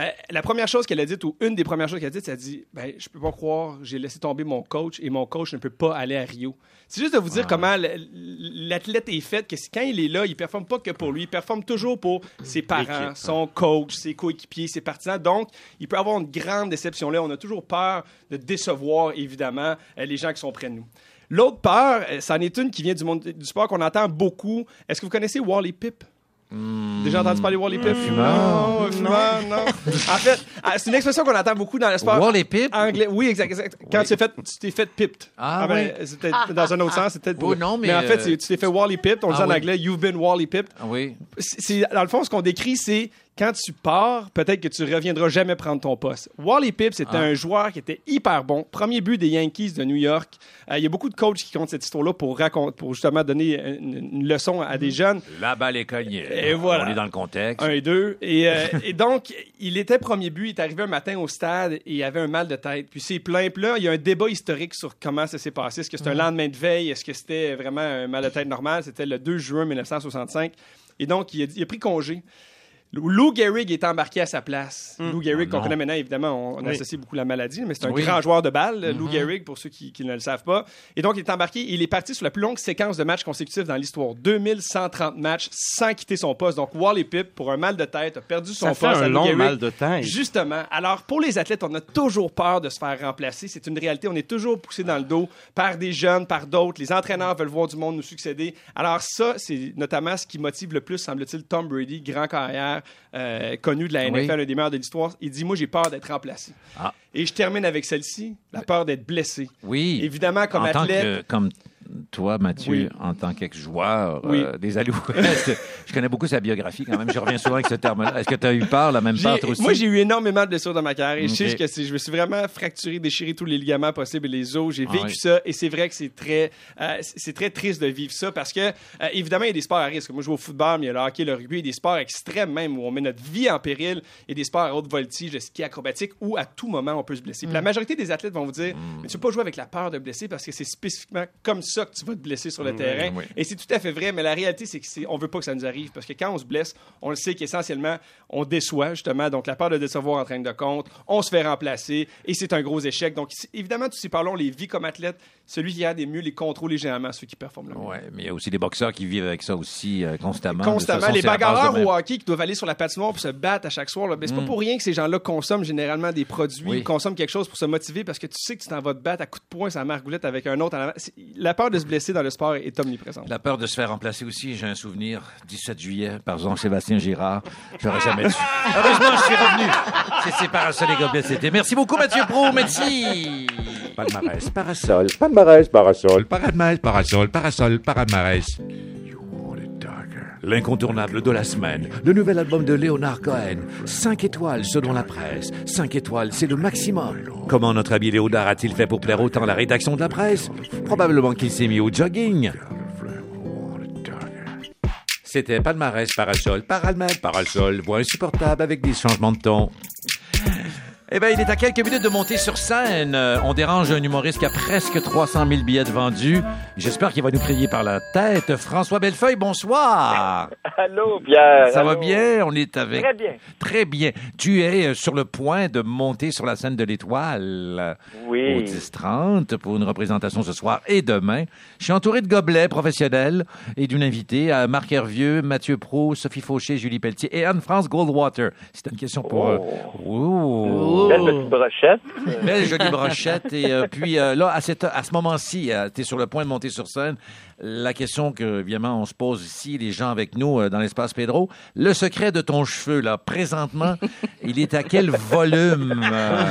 Euh, la première chose qu'elle a dite, ou une des premières choses qu'elle a dites, elle a dit ben, Je peux pas croire, j'ai laissé tomber mon coach et mon coach ne peut pas aller à Rio. C'est juste de vous dire comment l- l'athlète est fait, que quand il est là, il performe pas que pour lui, il performe toujours pour ses parents, L'équipe, son coach, ses coéquipiers, ses partisans. Donc, il peut avoir une grande déception là. On a toujours peur de décevoir, évidemment, euh, les gens qui sont près de nous. L'autre peur, euh, c'en est une qui vient du monde du sport qu'on entend beaucoup. Est-ce que vous connaissez Wally Pip? Déjà entendu parler de Wally Pip? fumeur. Non, un fumeur, non. en fait, ah, c'est une expression qu'on entend beaucoup dans le sport. Wally Pip? Anglais. Oui, exact. exact. Quand tu t'es fait, tu t'es fait pipped. Ah, ben, oui. peut-être dans un autre sens, peut-être Oh, non, mais, en fait, euh, tu t'es fait Wally Pipped. On le ah dit en oui. anglais, you've been Wally Pipped. Ah oui. C'est- dans le fond, ce qu'on décrit, c'est quand tu pars, peut-être que tu reviendras jamais prendre ton poste. Wally Pipp, c'était Ah. un joueur qui était hyper bon. Premier but des Yankees de New York. Euh, Il y a beaucoup de coachs qui comptent cette histoire-là pour, raconter, pour justement donner une, une leçon à des jeunes. La balle est cognée. Et voilà. On est dans le contexte. Un et deux. Et, euh, et donc, il était premier but. Il est arrivé un matin au stade et il avait un mal de tête. Puis c'est plein. Puis là, il y a un débat historique sur comment ça s'est passé. Est-ce que c'était un lendemain de veille? Est-ce que c'était vraiment un mal de tête normal? C'était le 2 juin 1965. Et donc, il a, il a pris congé. Lou Gehrig est embarqué à sa place. Lou Gehrig, Oh qu'on connaît maintenant, évidemment, on, on Oui. associe beaucoup la maladie, mais c'est un Oui. grand joueur de balle, Lou Mhm. Gehrig, pour ceux qui, qui ne le savent pas. Et donc, il est embarqué. Il est parti sur la plus longue séquence de matchs consécutifs dans l'histoire. 2130 matchs sans quitter son poste. Donc, Wally Pipp, pour un mal de tête, a perdu son Ça fait poste. un à Lou long Gehrig. mal de tête. Justement. Alors, pour les athlètes, on a toujours peur de se faire remplacer. C'est une réalité. On est toujours poussé dans le dos par des jeunes, par d'autres. Les entraîneurs veulent voir du monde nous succéder. Alors, ça, c'est notamment ce qui motive le plus, semble-t-il, Tom Brady, grand carrière, euh, connu de la Oui. NFL, un des meilleurs de l'histoire. Il dit Moi, j'ai peur d'être remplacé. Ah. Et je termine avec celle-ci la peur d'être blessé. Oui. Évidemment, comme en tant athlète. que, comme toi, Mathieu, Oui. en tant qu'ex-joueur Oui. euh, des Alouettes, je connais beaucoup sa biographie quand même. Je reviens souvent avec ce terme-là. Est-ce que tu as eu peur, la même peur, aussi? Moi, j'ai eu énormément de blessures dans ma carrière. Je sais que je me suis vraiment fracturé, déchiré tous les ligaments possibles et les os. J'ai Ah vécu oui. ça et c'est vrai que c'est très, euh, c'est très triste de vivre ça parce que, euh, évidemment, il y a des sports à risque. Moi, je joue au football, mais il y a le hockey, le rugby, il y a des sports extrêmes même où on met notre vie en péril et des sports à haute voltige, le ski acrobatique où à tout moment on peut se blesser. La majorité des athlètes vont vous dire, Mm. mais tu peux pas jouer avec la peur de blesser parce que c'est spécifiquement comme ça que tu vas te blesser sur le terrain. oui. Et c'est tout à fait vrai, mais la réalité, c'est qu'on veut pas que ça nous arrive parce que quand on se blesse, on le sait qu'essentiellement, on déçoit, justement. Donc, la peur de décevoir en train de compte, on se fait remplacer et c'est un gros échec. Donc, évidemment, tous ces parlons, les vies comme athlète, celui qui a des mieux les contrôles généralement ceux qui performent le mieux. Ouais, mais il y a aussi des boxeurs qui vivent avec ça aussi euh, constamment. Constamment. façon, les bagarreurs au hockey qui doivent aller sur la patinoire pour se battre à chaque soir, là, ben, c'est Mm. pas pour rien que ces gens-là consomment généralement des produits, Oui. consomment quelque chose pour se motiver parce que tu sais que tu t'en vas te battre à coups de poing, ça margoulette avec un autre La peur de se blesser dans le sport est omniprésente. La peur de se faire remplacer aussi, j'ai un souvenir, 17 juillet, par Jean-Sébastien Girard. J'aurais jamais dû. Heureusement, je suis revenu. C'est ses parasols et gobelets, c'était. Merci beaucoup, Mathieu Pro. Merci. Palmarès, parasol, palmarès, parasol, palmarès, parasol, parasol, palmarès. L'incontournable de la semaine, le nouvel album de Léonard Cohen. 5 étoiles selon la presse. 5 étoiles, c'est le maximum. Comment notre ami Léonard a-t-il fait pour plaire autant la rédaction de la presse? Probablement qu'il s'est mis au jogging. C'était palmarès, parasol, paralmètre, parasol, voix insupportable avec des changements de ton. Eh bien, il est à quelques minutes de monter sur scène. Euh, on dérange un humoriste qui a presque 300 000 billets de vendus. J'espère qu'il va nous crier par la tête. François Bellefeuille, bonsoir. Allô, Pierre. Ça va bien? On est avec... Très bien. Très bien. Tu es euh, sur le point de monter sur la scène de l'Étoile. Oui. Au 10-30 pour une représentation ce soir et demain. Je suis entouré de gobelets professionnels et d'une invitée, euh, Marc Hervieux, Mathieu Pro, Sophie Fauché, Julie Pelletier et Anne-France Goldwater. C'est une question pour... euh, Ouh. Belle petite brochette. Belle jolie brochette. Et euh, puis euh, là, à, cette- à ce moment-ci, tu es sur le point de monter sur scène. La question que, évidemment, on se pose ici, les gens avec nous euh, dans l'espace Pedro, le secret de ton cheveu, là, présentement, il est à quel volume? Euh,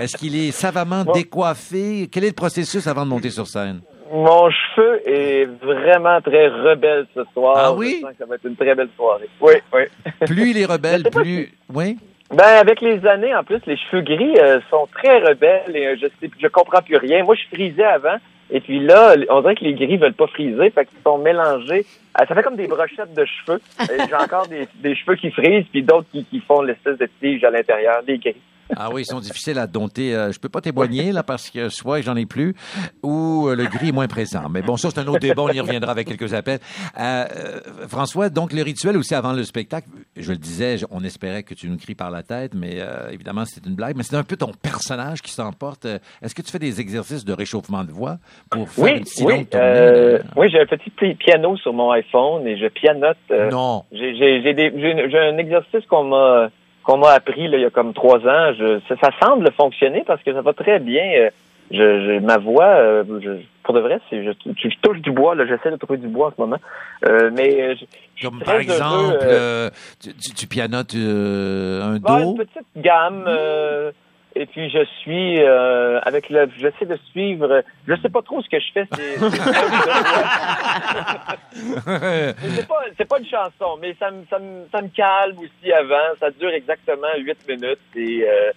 Est-ce qu'il est savamment décoiffé? Quel est le processus avant de monter sur scène? Mon cheveu est vraiment très rebelle ce soir. Ah oui? Je sens que ça va être une très belle soirée. Oui, oui. Plus il est rebelle, plus... Oui? Ben, avec les années, en plus, les cheveux gris euh, sont très rebelles et euh, je sais, je comprends plus rien. Moi, je frisais avant. Et puis là, on dirait que les gris veulent pas friser, fait qu'ils sont mélangés. Ça fait comme des brochettes de cheveux. J'ai encore des, des cheveux qui frisent, puis d'autres qui, qui font l'espèce de tige à l'intérieur, des gris. Ah oui, ils sont difficiles à dompter. Euh, je peux pas témoigner, là, parce que soit j'en ai plus, ou euh, le gris est moins présent. Mais bon, ça, c'est un autre débat. On y reviendra avec quelques appels. Euh, euh, François, donc, le rituel aussi avant le spectacle, je le disais, on espérait que tu nous cries par la tête, mais euh, évidemment, c'est une blague. Mais c'est un peu ton personnage qui s'emporte. Est-ce que tu fais des exercices de réchauffement de voix pour faire Oui, une si oui, euh, de- oui, j'ai un petit pi- piano sur mon iPhone et je pianote. Non. J'ai un exercice qu'on m'a qu'on m'a appris là, il y a comme trois ans. Je, ça, ça semble fonctionner parce que ça va très bien. euh, Je, je- ma voix, euh, je- pour de vrai, c'est je, je touche du bois. Là, j'essaie de trouver du bois en ce moment. Euh, mais euh, je- Comme par exemple, euh, euh, tu, tu- pianotes euh, un Bon, do? une petite gamme. euh, Et puis je suis euh, avec le, j'essaie de suivre. Je sais pas trop ce que je fais. C'est, c'est- pas, c'est pas une chanson, mais ça me, ça me, ça me calme aussi avant. Ça dure exactement huit minutes et, euh,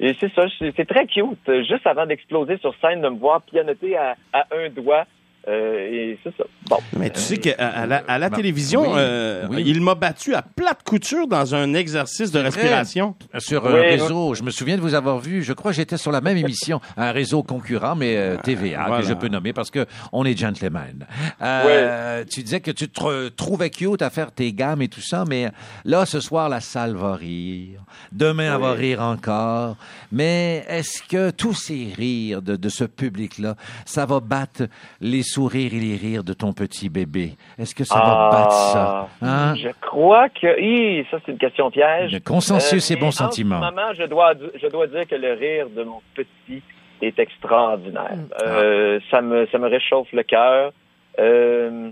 et c'est ça. C'est, c'est très cute. Juste avant d'exploser sur scène, de me voir pianoter à, à un doigt. Euh, et c'est ça. Bon. Mais tu sais qu'à à la, à la télévision, oui, euh, oui. il m'a battu à plate couture dans un exercice de respiration. Sur un Oui, réseau, je me souviens de vous avoir vu, je crois que j'étais sur la même émission, un réseau concurrent, mais euh, TVA, Voilà. que je peux nommer parce que on est gentlemen. Euh, Tu disais que tu te tr- trouvais cute à faire tes gammes et tout ça, mais là, ce soir, la salle va rire. Demain, elle va rire encore. Mais est-ce que tous ces rires de, de ce public-là, ça va battre les sourires et les rires de ton petit bébé? Est-ce que ça va battre ça? Hein? Ah, Je crois que Hi, ça c'est une question piège. Le consensus et mais bon en sentiment. ce moment, je dois je dois dire que le rire de mon petit est extraordinaire. Euh, ça me ça me réchauffe le cœur. Euh,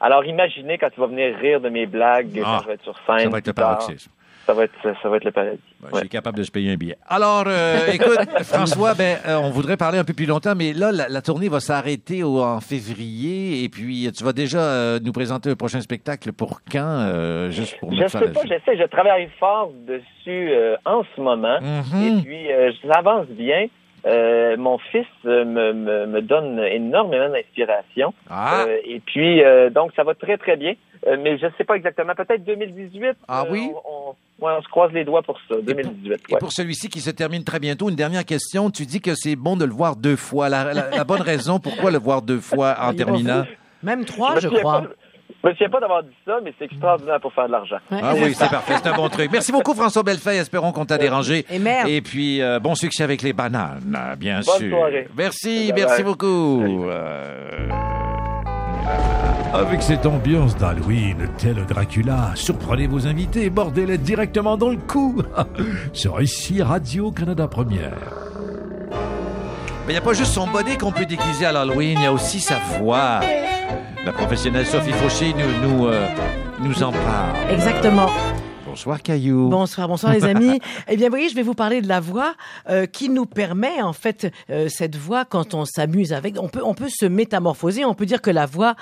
alors imaginez quand tu vas venir rire de mes blagues Ah, quand je vais être sur scène. ça va être le paroxysme. Ça va être ça va être le paradis. Je suis capable de se payer un billet. Alors, euh, écoute, François, ben, euh, on voudrait parler un peu plus longtemps, mais là, la, la tournée va s'arrêter au- en février, et puis tu vas déjà euh, nous présenter un prochain spectacle pour quand, juste pour Je sais pas, j'essaie, je travaille fort dessus en ce moment. Mhm. Et puis, euh, ça avance bien. Euh, mon fils me, me, me donne énormément d'inspiration. Ah. Euh, et puis, euh, donc, ça va très, très bien. Euh, mais je sais pas exactement. Peut-être 2018. Ah euh, oui? On, on- ouais, on se croise les doigts pour ça. 2018. Et pour celui-ci qui se termine très bientôt, une dernière question. Tu dis que c'est bon de le voir deux fois. La, la- la bonne raison, pourquoi le voir deux fois en terminant? Même trois, je crois. pas- Je me souviens pas d'avoir dit ça, mais c'est extraordinaire pour faire de l'argent. Ah oui, c'est parfait, c'est un bon truc. Merci beaucoup François Bellefeuille, espérons qu'on t'a dérangé. Et merde. Et puis, euh, bon succès avec les bananes, euh, bien Bonne sûr. soirée. Merci, Bye merci bye. beaucoup. Euh, Avec cette ambiance d'Halloween, tel Dracula, surprenez vos invités et bordez-les directement dans le cou. Sur ici Radio-Canada Première. Mais il n'y a pas juste son body qu'on peut déguiser à l'Halloween, il y a aussi sa voix. La professionnelle Sophie Fauché nous, nous, euh, nous en parle. Exactement. Bonsoir Caillou. Bonsoir, bonsoir les amis. eh bien, vous voyez, je vais vous parler de la voix euh, qui nous permet, en fait, euh, cette voix, quand on s'amuse avec, on peut, on peut se métamorphoser. On peut dire que la voix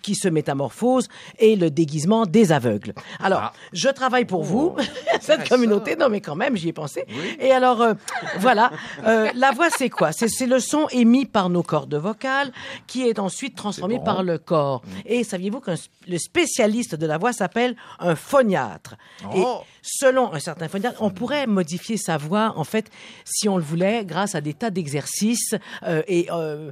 qui se métamorphose est le déguisement des aveugles. Alors, je travaille pour vous, cette communauté. Non, mais quand même, j'y ai pensé. Et alors, euh, voilà. Euh, la voix, c'est quoi? C'est c'est le son émis par nos cordes vocales qui est ensuite transformé par le corps. Et saviez-vous que le spécialiste de la voix s'appelle un phoniatre? Et Oh. selon un certain phoniatre, on pourrait modifier sa voix, en fait, si on le voulait, grâce à des tas d'exercices euh, et euh,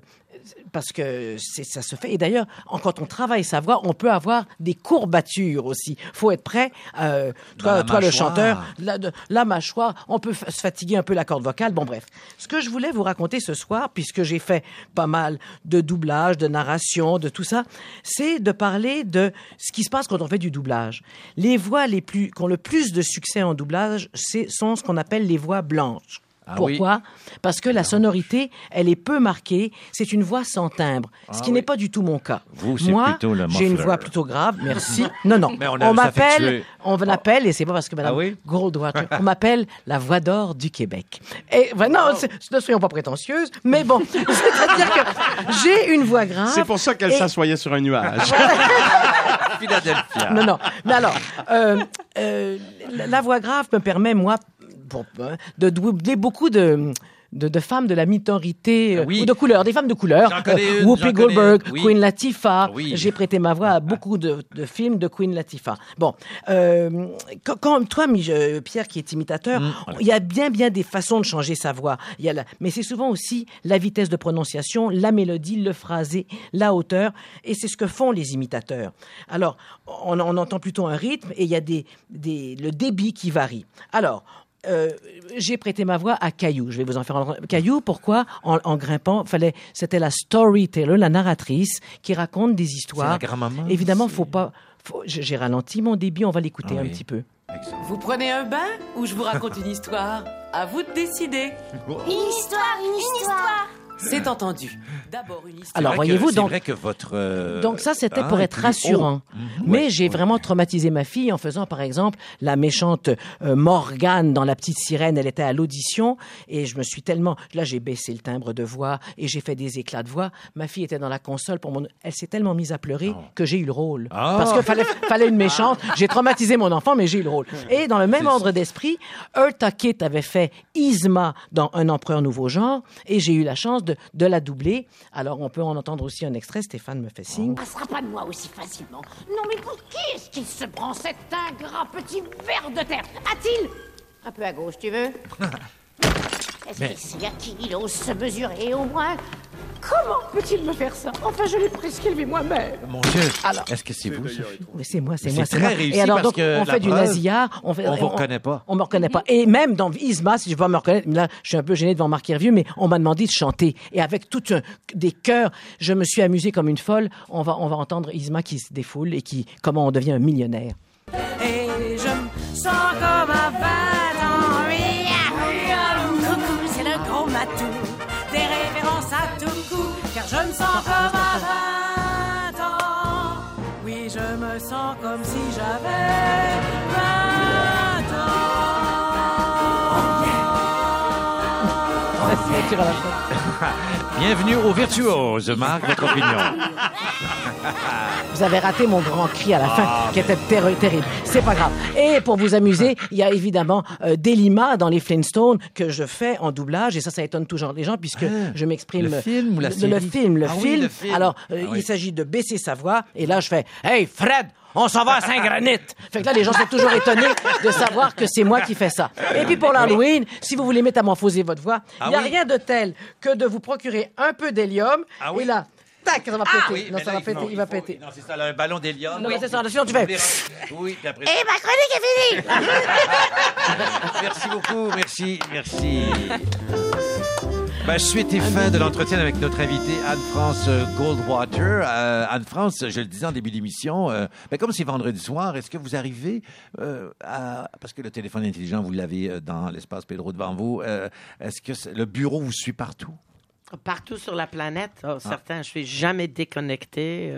parce que ça se fait. Et d'ailleurs, quand on travaille sa voix, on peut avoir des courbatures aussi. Faut être prêt. Euh, toi, toi le chanteur, la, de- la mâchoire, on peut se fatiguer un peu la corde vocale. Bon, bref. Ce que je voulais vous raconter ce soir, puisque j'ai fait pas mal de doublage, de narration, de tout ça, c'est de parler de ce qui se passe quand on fait du doublage. Les voix les plus, qui ont le plus de succès en doublage, c'est, sont ce qu'on appelle les voix blanches. Ah oui. Pourquoi? Parce que la sonorité, elle est peu marquée. C'est une voix sans timbre, ce Ah qui oui. n'est pas du tout mon cas. Vous, c'est Moi, j'ai une voix plutôt grave. Merci. Non, non. Mais on m'appelle, on m'appelle, et c'est pas parce que Madame Ah oui? Goldwater, on m'appelle la voix d'or du Québec. Et ben non, c'est- ne soyons pas prétentieuses, mais bon, c'est-à-dire que j'ai une voix grave. C'est pour ça qu'elle et- s'assoyait sur un nuage. Philadelphia. Non, non. Mais alors, euh, euh, la, la voix grave me permet, moi, pour- hein, de doubler beaucoup de... De, de femmes de la minorité euh, Oui. ou de couleur, des femmes de couleur. Une, Whoopi Goldberg, oui. Queen Latifah. Oui. J'ai prêté ma voix à beaucoup de, de films de Queen Latifah. Bon, euh, quand, quand- toi, euh, Pierre, qui est imitateur, Mm. il y a bien, bien des façons de changer sa voix. Il y a la- mais c'est souvent aussi la vitesse de prononciation, la mélodie, le phrasé, la hauteur, et c'est ce que font les imitateurs. Alors, on, on entend plutôt un rythme et il y a des, des, le débit qui varie. Alors, euh, j'ai prêté ma voix à Caillou. Je vais vous en faire entendre. Caillou, pourquoi en, en grimpant, fallait, c'était la storyteller, la narratrice, qui raconte des histoires. C'est la grand-maman Évidemment, faut pas. faut- j'ai ralenti mon débit. On va l'écouter Ah un oui. petit peu. Vous prenez un bain ou je vous raconte une histoire? À vous de décider. Une histoire, une histoire. C'est entendu. D'abord une histoire. Alors que- voyez-vous c'est donc. vrai que votre. euh, Donc ça, c'était hein, pour est être rassurant. haut. Mhm. Mais Ouais, j'ai ouais. vraiment traumatisé ma fille en faisant, par exemple, la méchante euh, Morgane dans La Petite Sirène. Elle était à l'audition et je me suis tellement... Là, j'ai baissé le timbre de voix et j'ai fait des éclats de voix. Ma fille était dans la console pour mon... Elle s'est tellement mise à pleurer que j'ai eu le rôle. Ah. Parce qu'il fallait, fallait une méchante. J'ai traumatisé mon enfant, mais j'ai eu le rôle. Et dans le même ordre d'esprit, Eartha Kitt avait fait Isma dans Un empereur nouveau genre et j'ai eu la chance de, de la doubler. Alors, on peut en entendre aussi un extrait. Stéphane me fait signe. passera pas de moi aussi facilement. Non, mais pour qui est-ce qu'il se prend cet ingrat petit ver de terre? A-t-il? Un peu à gauche, tu veux? Est-ce Mais- qu'ici, à qui il ose se mesurer au moins Comment peut-il me faire ça Enfin, je l'ai presque élevé moi-même. Mon Dieu, Alors- est-ce que c'est vous, Sophie? Oui, c'est moi, c'est Mais moi. c'est moi. très réussi Et alors, parce donc, que on la fait du preuve, nasillard. On fait, on vous reconnaît pas. On me reconnaît pas. Et même dans Isma, si je veux pas me reconnaître, là, je suis un peu gêné devant Marc Hervieux, mais on m'a demandé de chanter. Et avec tout un, des chœurs, je me suis amusée comme une folle. On va, on va entendre Isma qui se défoule et qui, comment on devient un millionnaire. Et je me sens comme sens comme si j'avais 20 Bienvenue au Virtuose, Marc, votre opinion. Vous avez raté mon grand cri à la fin, Ah, qui était terri- terrible. C'est pas grave. Et pour vous amuser, il y a évidemment euh, Delima dans les Flintstones que je fais en doublage, et ça, ça étonne toujours les gens puisque je m'exprime. le film ou la le, série? le film, le Ah oui, film. le film. Alors, euh, Ah oui. il s'agit de baisser sa voix, et là, je fais Hey, Fred! On s'en va à Saint-Granit. Fait que là, les gens sont toujours étonnés de savoir que c'est moi qui fais ça. Et puis pour l'Halloween, si vous voulez métamorphoser votre voix, il Ah n'y a oui? rien de tel que de vous procurer un peu d'hélium. Ah Et là, tac, ça va péter. oui, non, ça là, va péter, faut- il va faut- péter. Non, c'est ça, là, un ballon d'hélium. Non, mais c'est ça, sinon tu fais- Oui, puis après. Et ma chronique est finie Merci beaucoup, merci, merci. Ben, suite et fin de l'entretien avec notre invitée Anne-France euh, Goldwater. Euh, Anne-France, je le disais en début d'émission, euh, ben, comme c'est vendredi soir, est-ce que vous arrivez euh, à... Parce que le téléphone intelligent, vous l'avez dans l'espace Pedro devant vous. est-ce que le bureau vous suit partout? Partout sur la planète, oh, certain, je suis jamais déconnecté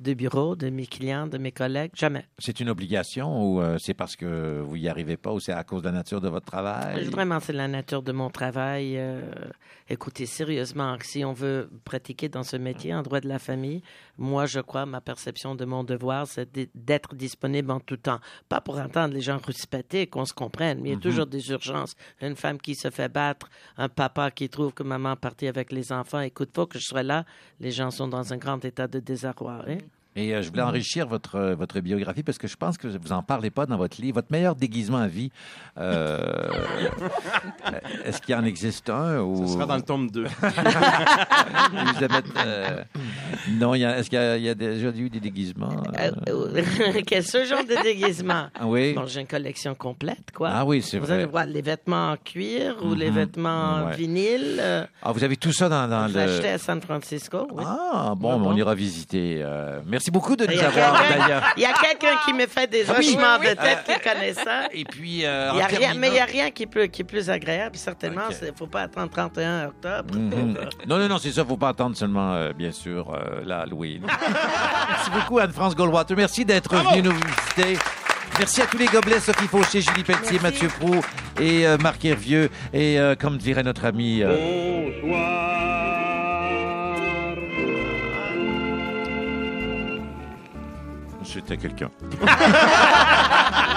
de bureau, de mes clients, de mes collègues, jamais. C'est une obligation ou euh, c'est parce que vous y arrivez pas ou c'est à cause de la nature de votre travail? Vraiment, c'est la nature de mon travail. euh, écoutez, sérieusement, si on veut pratiquer dans ce métier en droit de la famille, moi, je crois, ma perception de mon devoir, c'est d'être disponible en tout temps. Pas pour entendre les gens rouspéter, qu'on se comprenne, mais il y a Mhm. toujours des urgences. Une femme qui se fait battre, un papa qui trouve que maman est partie avec les enfants. Écoute, faut que je sois là. Les gens sont dans un grand état de désarroi. hein. Et euh, je voulais enrichir votre, euh, votre biographie parce que je pense que vous en parlez pas dans votre livre. Votre meilleur déguisement à vie, euh, est-ce qu'il y en existe un? Ou... Ce sera dans le tome 2. Elisabeth, euh, non, il y a- est-ce qu'il y, a- y a déjà eu des déguisements? euh? Quel ce genre de déguisement? Ah oui? Bon, j'ai une collection complète, quoi. Ah oui, c'est Vous vrai. allez voir les vêtements en cuir ou les Mhm. vêtements Ouais. vinyle. euh, Ah, vous avez tout ça dans, dans le... acheté à San Francisco. oui. Ah, bon, Ah, bon? on ira visiter. euh, merci beaucoup de Il nous y a avoir, quelqu'un- d'ailleurs. Il y a quelqu'un qui me fait des Ah oui, hochements oui, oui. de tête qui connaît ça. Et puis, euh, Il y a en rien, terminant- mais il n'y a rien qui, peut, qui est plus agréable, certainement. Il ne faut pas attendre 31 octobre. Mhm. Non, non, non, c'est ça. faut pas attendre seulement, euh, bien sûr, euh, la Halloween. Merci beaucoup, Anne-France Goldwater. Merci d'être venue nous visiter. Merci à tous les gobelets, Sophie Fauché, Julie Pelletier, Mathieu Prou et euh, Marc Hervieux. Et euh, comme dirait notre ami... euh, C'était quelqu'un.